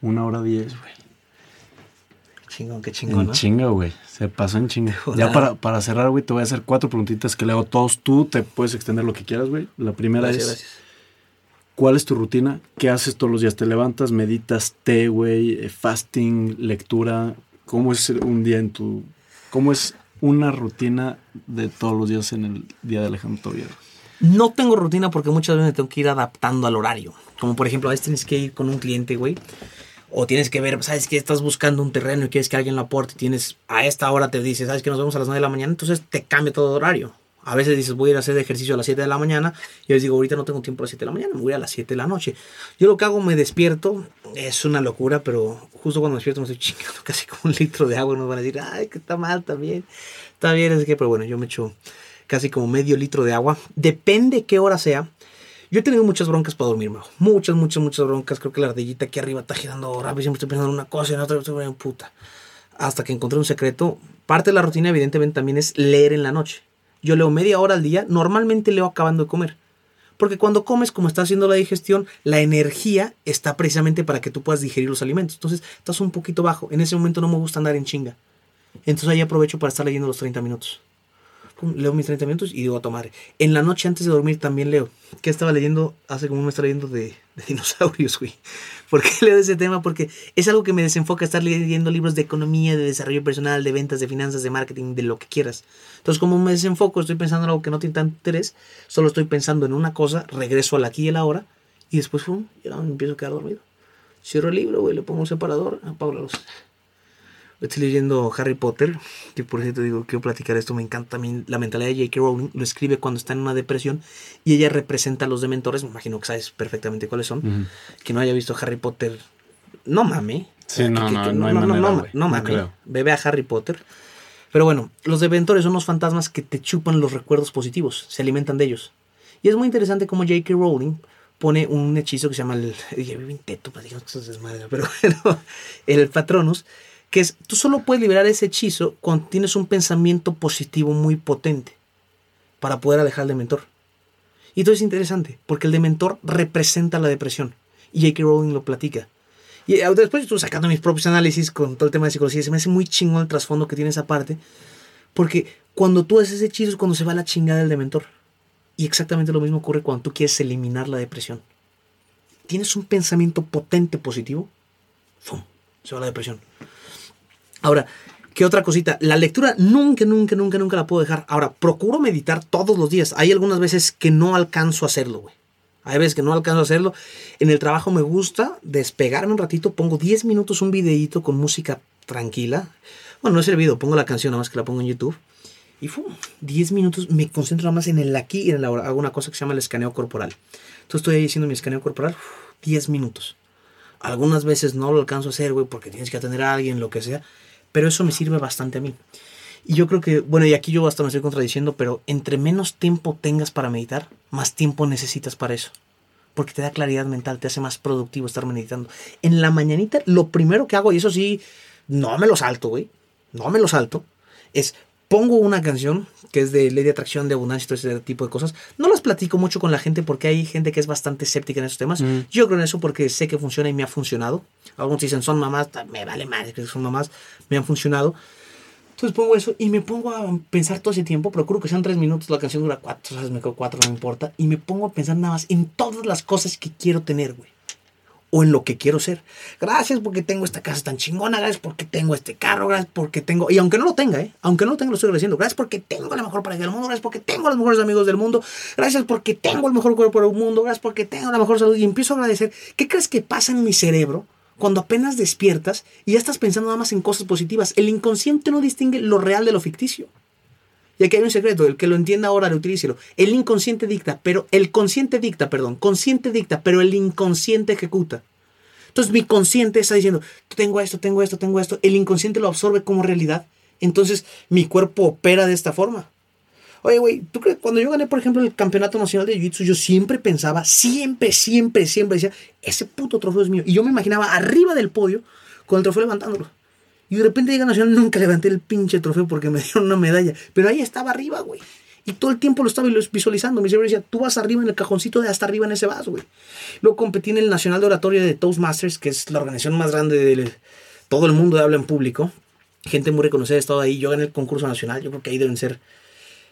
una hora diez, güey. Chingón, qué chingón. En chinga, güey. Se pasó en chinga. Ya para, para cerrar, güey, te voy a hacer cuatro preguntitas que le hago a todos. Tú te puedes extender lo que quieras, güey. La primera es. ¿Cuál es tu rutina? ¿Qué haces todos los días? ¿Te levantas, meditas, té, güey, eh, fasting, lectura? ¿Cómo es un día en tu... ¿Cómo es una rutina de todos los días en el día de Alejandro Tobiero? No tengo rutina porque muchas veces me tengo que ir adaptando al horario. Como por ejemplo, a veces tienes que ir con un cliente, güey o tienes que ver, sabes que estás buscando un terreno y quieres que alguien lo aporte, tienes a esta hora te dice, sabes que nos vemos a las 9 de la mañana, entonces te cambia todo horario. A veces dices, voy a ir a hacer ejercicio a las 7 de la mañana. Y les digo, ahorita no tengo tiempo a las 7 de la mañana, me voy a las 7 de la noche. Yo lo que hago, me despierto. Es una locura, pero justo cuando me despierto me estoy chingando casi como un litro de agua. Y nos van a decir, ay, que está mal también. Está bien, es que, pero bueno, yo me echo casi como medio litro de agua. Depende qué hora sea. Yo he tenido muchas broncas para dormir, Mau. Muchas, muchas, muchas broncas. Creo que la ardillita aquí arriba está girando rápido. Siempre estoy pensando en una cosa y en otra. Estoy en puta. Hasta que encontré un secreto. Parte de la rutina, evidentemente, también es leer en la noche. Yo leo media hora al día. Normalmente leo acabando de comer. Porque cuando comes, como está haciendo la digestión, la energía está precisamente para que tú puedas digerir los alimentos. Entonces, estás un poquito bajo. En ese momento no me gusta andar en chinga. Entonces ahí aprovecho para estar leyendo los 30 minutos. Leo mis 30 minutos y digo a tomar. En la noche antes de dormir también leo. ¿Qué estaba leyendo? Hace como me estaba leyendo de, de dinosaurios, güey. ¿Por qué leo ese tema? Porque es algo que me desenfoca estar leyendo libros de economía, de desarrollo personal, de ventas, de finanzas, de marketing, de lo que quieras. Entonces, como me desenfoco, estoy pensando en algo que no tiene tanto interés, solo estoy pensando en una cosa, regreso al aquí y a la hora, y después, pum, ya me empiezo a quedar dormido. Cierro el libro, güey, le pongo un separador, apago la luz. Estoy leyendo Harry Potter, que por cierto digo, quiero platicar esto, me encanta mí la mentalidad de J.K. Rowling, lo escribe cuando está en una depresión y ella representa a los dementores, me imagino que sabes perfectamente cuáles son, que no haya visto Harry Potter, no mame. Sí, no, Que- no, que- no hay manera, no, güey. no No mame. Bebe a Harry Potter. Pero bueno, los dementores son unos fantasmas que te chupan los recuerdos positivos, se alimentan de ellos. Y es muy interesante como J.K. Rowling pone un hechizo que se llama el. Ya cosas desmadre, pero bueno, el Patronus, que es. Tú solo puedes liberar ese hechizo cuando tienes un pensamiento positivo muy potente para poder alejar al dementor. Y esto es interesante, porque el dementor representa la depresión. Y J.K. Rowling lo platica. Y eh, después estuve sacando mis propios análisis con todo el tema de psicología. Se me hace muy chingón el trasfondo que tiene esa parte. Porque cuando tú haces ese hechizo es cuando se va la chingada del dementor. Y exactamente lo mismo ocurre cuando tú quieres eliminar la depresión. Tienes un pensamiento potente positivo, ¡fum! se va la depresión. Ahora, ¿qué otra cosita? La lectura nunca, nunca, nunca, nunca la puedo dejar. Ahora, procuro meditar todos los días. Hay algunas veces que no alcanzo a hacerlo, güey. Hay veces que no alcanzo a hacerlo. En el trabajo me gusta despegarme un ratito. Pongo 10 minutos un videíto con música tranquila. Bueno, no es el video, pongo la canción, nada más que la pongo en YouTube. Y ¡fum! 10 minutos me concentro nada más en el aquí y en el ahora. Hago una cosa que se llama el escaneo corporal. Entonces estoy ahí haciendo mi escaneo corporal. uf, 10 minutos. Algunas veces no lo alcanzo a hacer, güey, porque tienes que atender a alguien, lo que sea. Pero eso me sirve bastante a mí. Y yo creo que, bueno, y aquí yo hasta me estoy contradiciendo, pero entre menos tiempo tengas para meditar, más tiempo necesitas para eso. Porque te da claridad mental, te hace más productivo estar meditando. En la mañanita, lo primero que hago, y eso sí, no me lo salto, güey, no me lo salto, es pongo una canción que es de ley de atracción, de abundancia y todo ese tipo de cosas. No las platico mucho con la gente porque hay gente que es bastante escéptica en esos temas. Mm. Yo creo en eso porque sé que funciona y me ha funcionado. Algunos dicen son mamás, me vale madre que son mamás, me han funcionado. Entonces pongo eso y me pongo a pensar todo ese tiempo. Procuro que sean tres minutos, la canción dura cuatro, ¿sabes? Me quedo cuatro, no me importa. Y me pongo a pensar nada más en todas las cosas que quiero tener, güey. O en lo que quiero ser. Gracias porque tengo esta casa tan chingona, gracias porque tengo este carro, gracias porque tengo... Y aunque no lo tenga, ¿eh? Aunque no lo tenga, lo estoy agradeciendo. Gracias porque tengo la mejor pareja del mundo, gracias porque tengo los mejores amigos del mundo, gracias porque tengo el mejor cuerpo del mundo, gracias porque tengo la mejor salud. Y empiezo a agradecer. ¿Qué crees que pasa en mi cerebro cuando apenas despiertas y ya estás pensando nada más en cosas positivas? El inconsciente no distingue lo real de lo ficticio. Y aquí hay un secreto, el que lo entienda ahora, lo utilícelo. El inconsciente dicta, pero el consciente dicta, perdón, consciente dicta, pero el inconsciente ejecuta. Entonces mi consciente está diciendo, tengo esto, tengo esto, tengo esto. El inconsciente lo absorbe como realidad. Entonces mi cuerpo opera de esta forma. Oye, güey, ¿tú crees? Cuando yo gané, por ejemplo, el Campeonato Nacional de Jiu-Jitsu, yo siempre pensaba, siempre, siempre, siempre decía, ese puto trofeo es mío. Y yo me imaginaba arriba del podio con el trofeo levantándolo. Y de repente llega Nacional, nunca levanté el pinche trofeo porque me dieron una medalla. Pero ahí estaba arriba, güey. Y todo el tiempo lo estaba visualizando. Mi cerebro decía, tú vas arriba en el cajoncito de hasta arriba en ese vas, güey. Luego competí en el Nacional de Oratoria de Toastmasters, que es la organización más grande de todo el mundo de habla en público. Gente muy reconocida ha estado ahí. Yo gané el concurso nacional. Yo creo que ahí deben ser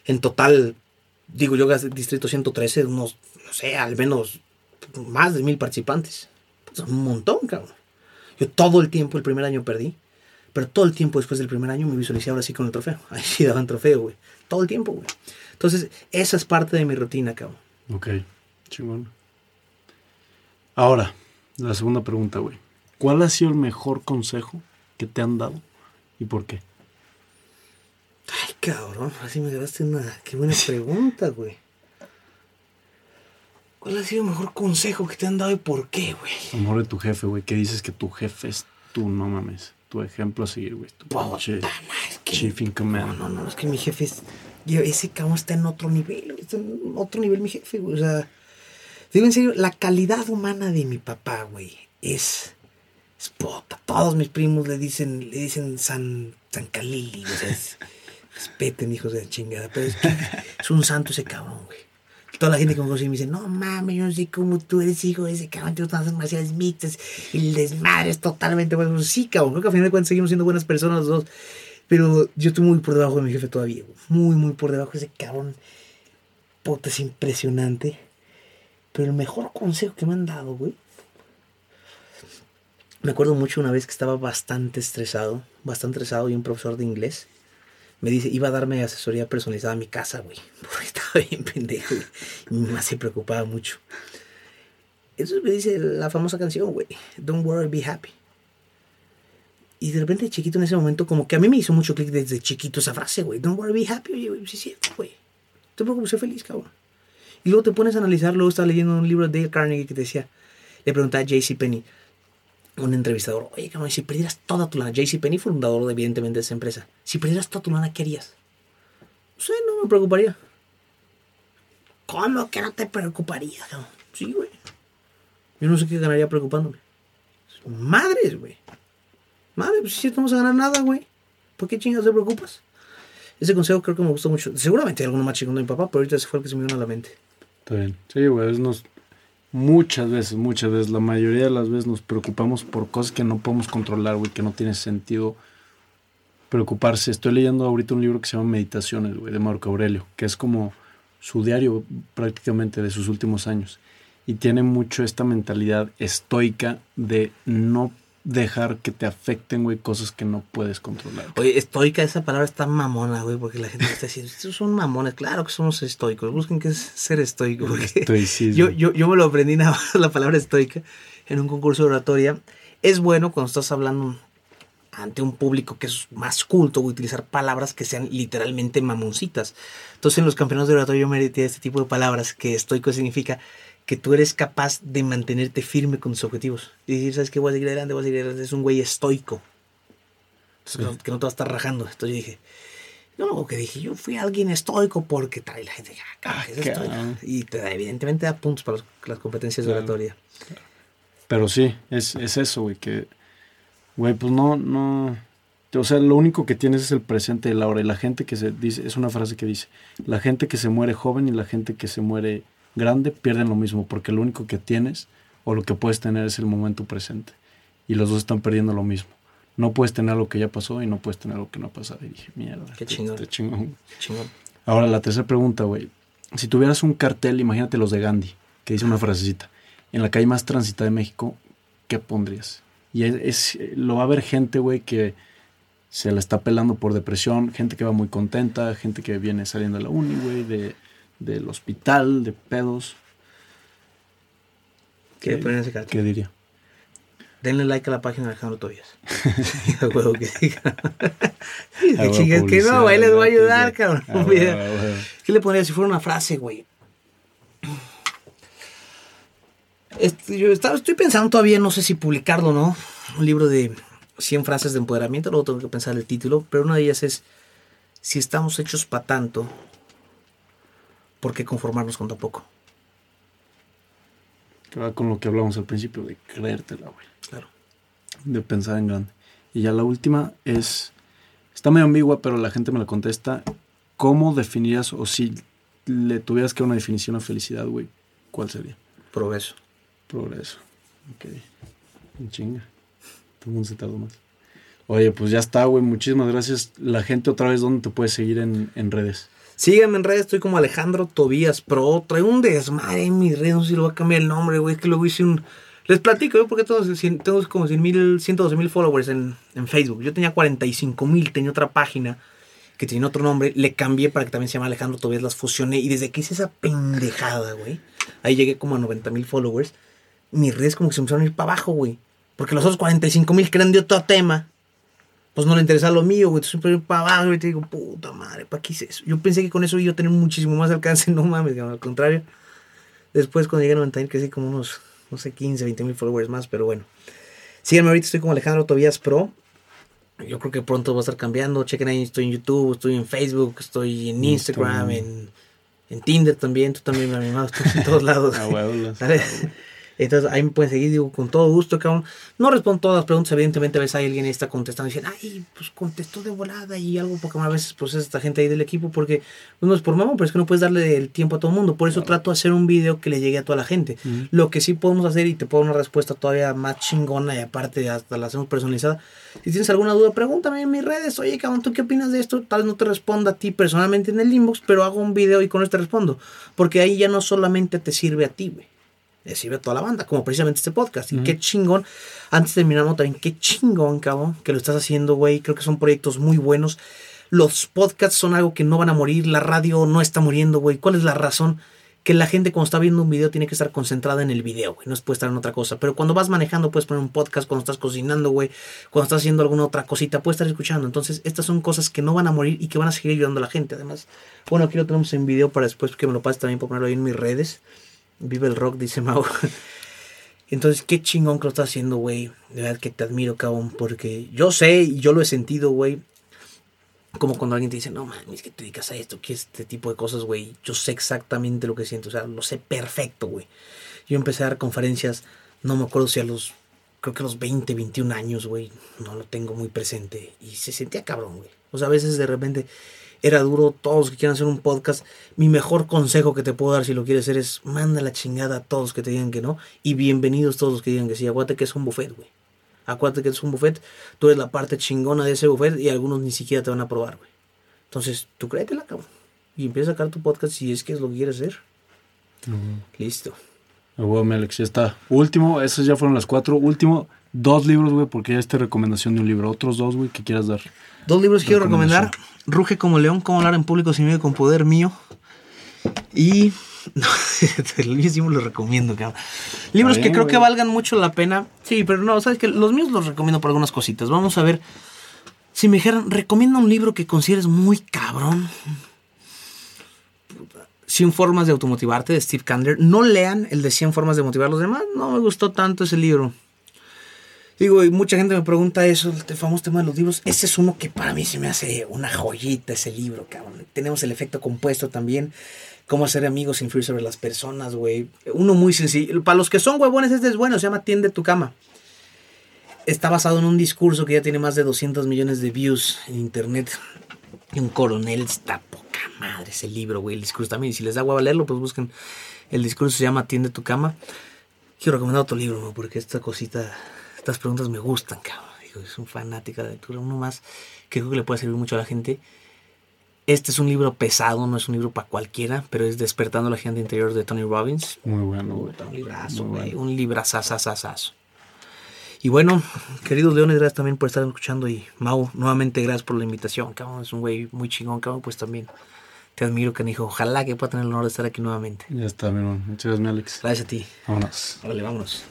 en total, digo yo, distrito 113, unos, no sé, al menos más de mil participantes. Es un montón, cabrón. Yo todo el tiempo, el primer año perdí. Pero todo el tiempo después del primer año me visualicé ahora sí con el trofeo. Ahí sí daban trofeo, güey. Todo el tiempo, güey. Entonces, esa es parte de mi rutina, cabrón. Ok, chingón. Ahora, la segunda pregunta, güey. ¿Cuál ha sido el mejor consejo que te han dado y por qué? Ay, cabrón, así me agarraste una. Qué buena pregunta, güey. ¿Cuál ha sido el mejor consejo que te han dado y por qué, güey? A lo mejor de tu jefe, güey, que dices que tu jefe es tú, no mames. Tu ejemplo a seguir, güey. Tu pinche es que- chief in command. No, no, no, es que mi jefe es. Yo, ese cabrón está en otro nivel, güey, está en otro nivel mi jefe, güey. O sea, digo en serio, la calidad humana de mi papá, güey, es, es puta. Todos mis primos le dicen, le dicen San, San Calili, o sea, es- respeten, hijos de la chingada. Pero es, que es un santo ese cabrón, güey. Toda la gente que me conoce me dice, no mames, yo no sé cómo tú eres hijo de ese cabrón, te gustan las marciales mixtas y el desmadre es totalmente bueno. Sí, cabrón, creo que a final de cuentas seguimos siendo buenas personas los dos. Pero yo estoy muy por debajo de mi jefe todavía. Muy, muy por debajo de ese cabrón. Puta, es impresionante. Pero el mejor consejo que me han dado, güey. Me acuerdo mucho una vez que estaba bastante estresado, bastante estresado y un profesor de inglés me dice, iba a darme asesoría personalizada a mi casa, güey. bien pendejo, güey. Mi se preocupaba mucho. Eso me dice la famosa canción, güey. Don't worry, be happy. Y de repente, chiquito, en ese momento, como que a mí me hizo mucho clic desde chiquito esa frase, güey. Don't worry, be happy. Oye, güey, sí cierto, güey. Te preocupes, sé feliz, cabrón. Y luego te pones a analizar, luego estaba leyendo un libro de Dale Carnegie que decía, le preguntaba a JC Penny, un entrevistador, oye, cabrón, si perdieras toda tu lana, JC Penny, fundador evidentemente de esa empresa, si perdieras toda tu lana, ¿qué harías? No sé, no me preocuparía. ¿Cómo que no te preocuparía, cabrón? Sí, güey. Yo no sé qué ganaría preocupándome. Madres, güey. Madre, pues si no vamos a ganar nada, güey. ¿Por qué chingas te preocupas? Ese consejo creo que me gustó mucho. Seguramente hay alguno más chingón de mi papá, pero ahorita ese fue el que se me vino a la mente. Está bien. Sí, güey, a veces nos... Muchas veces, muchas veces, la mayoría de las veces nos preocupamos por cosas que no podemos controlar, güey, que no tiene sentido preocuparse. Estoy leyendo ahorita un libro que se llama Meditaciones, güey, de Marco Aurelio, que es como su diario prácticamente de sus últimos años. Y tiene mucho esta mentalidad estoica de no dejar que te afecten, güey, cosas que no puedes controlar. Oye, estoica, esa palabra está mamona, güey, porque la gente está diciendo, estos son mamones. Claro que somos estoicos. Busquen qué es ser estoico. Yo, yo, yo me lo aprendí nada más la palabra estoica en un concurso de oratoria. Es bueno cuando estás hablando ante un público que es más culto utilizar palabras que sean literalmente mamoncitas. Entonces en los campeonatos de oratoria yo me metí a este tipo de palabras que estoico significa que tú eres capaz de mantenerte firme con tus objetivos. Y decir, ¿sabes qué? Voy a seguir adelante, voy a seguir adelante. Es un güey estoico. Entonces, que, no, que no te vas a estar rajando. Entonces yo dije, yo lo que dije, yo fui alguien estoico porque. Y la gente, ah, ¿qué es Ah, estoico? Y te da, evidentemente da puntos para los- las competencias de Claro. oratoria. Pero sí, es, es eso, güey, que, güey, pues no, no, o sea, lo único que tienes es el presente de la hora. Y la gente que se dice, es una frase que dice, la gente que se muere joven y la gente que se muere grande pierden lo mismo, porque lo único que tienes o lo que puedes tener es el momento presente. Y los dos están perdiendo lo mismo. No puedes tener lo que ya pasó y no puedes tener lo que no ha pasado. Y dije, mierda. Qué chingón. este. Chingón. Ahora, la tercera pregunta, güey. Si tuvieras un cartel, imagínate los de Gandhi, que dice una frasecita, en la calle más transitada de México, ¿qué pondrías? Y es, es- lo va a ver gente, güey, que se la está pelando por depresión, gente que va muy contenta, gente que viene saliendo de la uni, güey, de, del hospital, de pedos. ¿Qué poner ese cartel? ¿Qué diría? Denle like a la página de Alejandro Tobias. A huevo que diga. Que no, ahí les voy a ayudar, cabrón. ¿Qué le pondría si fuera una frase, güey? Este, yo estaba, estoy pensando todavía, no sé si publicarlo o no. Un libro de 100 frases de empoderamiento, luego tengo que pensar el título, pero una de ellas es, si estamos hechos para tanto, ¿por qué conformarnos con tan poco? Que va con lo que hablamos al principio, de creértela, güey. Claro. de pensar en grande. Y ya la última es, está medio ambigua, pero la gente me la contesta. ¿Cómo definirías, o si le tuvieras que dar una definición a felicidad, güey, cuál sería? Progreso. Progreso. Ok. Chinga. Todo mundo se más. Oye, pues ya está, güey. Muchísimas gracias. La gente otra vez, ¿dónde te puede seguir en, en redes? Síganme en redes, estoy como Alejandro Tobías Pro. Traigo un desmadre en mis redes, no sé si lo voy a cambiar el nombre, güey. Que luego hice un. Les platico, ¿eh? porque tengo como 100 mil, 112 mil followers en, en Facebook. Yo tenía 45 mil, tenía otra página que tenía otro nombre. Le cambié para que también se llama Alejandro Tobías, las fusioné. Y desde que hice esa pendejada, güey, ahí llegué como a 90 mil followers. Mis redes como que se empezaron a ir para abajo, güey. Porque los otros 45 mil que eran de otro tema, pues no le interesa lo mío, güey. Entonces siempre voy para abajo y te digo, puta madre, ¿para qué hice eso? Yo pensé que con eso iba a tener muchísimo más alcance, no mames, cabrón, al contrario. Después cuando llegué a 90 mil crecí como unos, no sé, 15, 20 mil followers más, pero bueno. Síganme ahorita, estoy como Alejandro Tobías Pro. Yo creo que pronto va a estar cambiando. Chequen ahí, estoy en YouTube, estoy en Facebook, estoy en Instagram, en, en Tinder también. Tú también, mi mamá, estoy en todos lados. A huevo, las- ¿Sale? Entonces ahí me pueden seguir, digo, con todo gusto, cabrón. No respondo todas las preguntas, evidentemente a veces hay alguien ahí está contestando y dicen, ay, pues contestó de volada y algo, porque a veces pues es esta gente ahí del equipo, porque pues, no es por mamón, pero es que no puedes darle el tiempo a todo el mundo. Por eso trato de hacer un video que le llegue a toda la gente. Lo que sí podemos hacer y te puedo dar una respuesta todavía más chingona y aparte hasta la hacemos personalizada. Si tienes alguna duda, pregúntame en mis redes. Oye, cabrón, ¿tú qué opinas de esto? Tal vez no te responda a ti personalmente en el inbox, pero hago un video y con esto te respondo. Porque ahí ya no solamente te sirve a ti, güey. Le sirve a toda la banda, como precisamente este podcast. Y qué chingón. Antes de terminar, también, qué chingón, cabrón, que lo estás haciendo, güey. Creo que son proyectos muy buenos. Los podcasts son algo que no van a morir. La radio no está muriendo, güey. ¿Cuál es la razón? Que la gente cuando está viendo un video tiene que estar concentrada en el video, güey. No se puede estar en otra cosa. Pero cuando vas manejando puedes poner un podcast, cuando estás cocinando, güey. Cuando estás haciendo alguna otra cosita, puedes estar escuchando. Entonces, estas son cosas que no van a morir y que van a seguir ayudando a la gente. Además, bueno, aquí lo tenemos en video para después que me lo pases también por ponerlo ahí en mis redes. Vive el rock, dice Mau. Entonces, qué chingón que lo estás haciendo, güey. De verdad que te admiro, cabrón. Porque yo sé y yo lo he sentido, güey. Como cuando alguien te dice, no mames, que te dedicas a esto, que este tipo de cosas, güey. Yo sé exactamente lo que siento, o sea, lo sé perfecto, güey. Yo empecé a dar conferencias, no me acuerdo si a los, creo que a los 20, 21 años, güey. No lo tengo muy presente. Y se sentía cabrón, güey. O sea, a veces de repente era duro. Todos los que quieran hacer un podcast, mi mejor consejo que te puedo dar si lo quieres hacer es manda la chingada a todos los que te digan que no. Y bienvenidos todos los que digan que sí. Acuérdate que es un buffet, güey. Acuérdate que es un buffet. Tú eres la parte chingona de ese buffet y algunos ni siquiera te van a probar, güey. Entonces, tú créetela, cabrón. Y empieza a sacar tu podcast si es que es lo que quieres hacer. Listo. Mi Alex, ya está. Último, esas ya fueron las cuatro. Último, dos libros, güey, porque ya esta recomendación de un libro. Otros dos, güey, que quieras dar. Dos libros que quiero recomendar. Ruge como león, cómo hablar en público sin miedo y con poder mío. Y... No, el me lo recomiendo, cabrón. Libros que creo que valgan mucho la pena. Sí, pero no, sabes que los míos los recomiendo por algunas cositas. Vamos a ver. Si me dijeran, recomienda un libro que consideres muy cabrón. 100 formas de automotivarte de Steve Kander. No lean el de 100 formas de motivar a los demás. No me gustó tanto ese libro. Digo, y mucha gente me pregunta eso, el famoso tema de los libros. Ese es uno que para mí se me hace una joyita ese libro, cabrón. Tenemos el efecto compuesto también. Cómo hacer amigos influir sobre las personas, güey. Uno muy sencillo. Para los que son huevones, este es bueno. Se llama Tiende tu cama. Está basado en un discurso que ya tiene más de 200 millones de views en internet. Y un coronel está poca madre ese libro, güey. El discurso también. Si les da hueva leerlo, pues busquen. El discurso se llama Tiende tu cama. Quiero recomendar otro libro, güey, porque esta cosita, estas preguntas me gustan, cabrón. Digo, es un fanática de lectura. Uno más que creo que le puede servir mucho a la gente. Este es un libro pesado, no es un libro para cualquiera, pero es Despertando la gente interior de Tony Robbins. Muy bueno, güey. Un librazo, güey. bueno. Un librazazazazazo. Y bueno, queridos leones, gracias también por estar escuchando. Y Mau, nuevamente gracias por la invitación, cabrón. Es un güey muy chingón, cabrón. Pues también te admiro, canijo. Ojalá que pueda tener el honor de estar aquí nuevamente. Ya está, mi hermano. Muchas gracias, mi Alex. Gracias a ti. Vámonos. Órale, vámonos.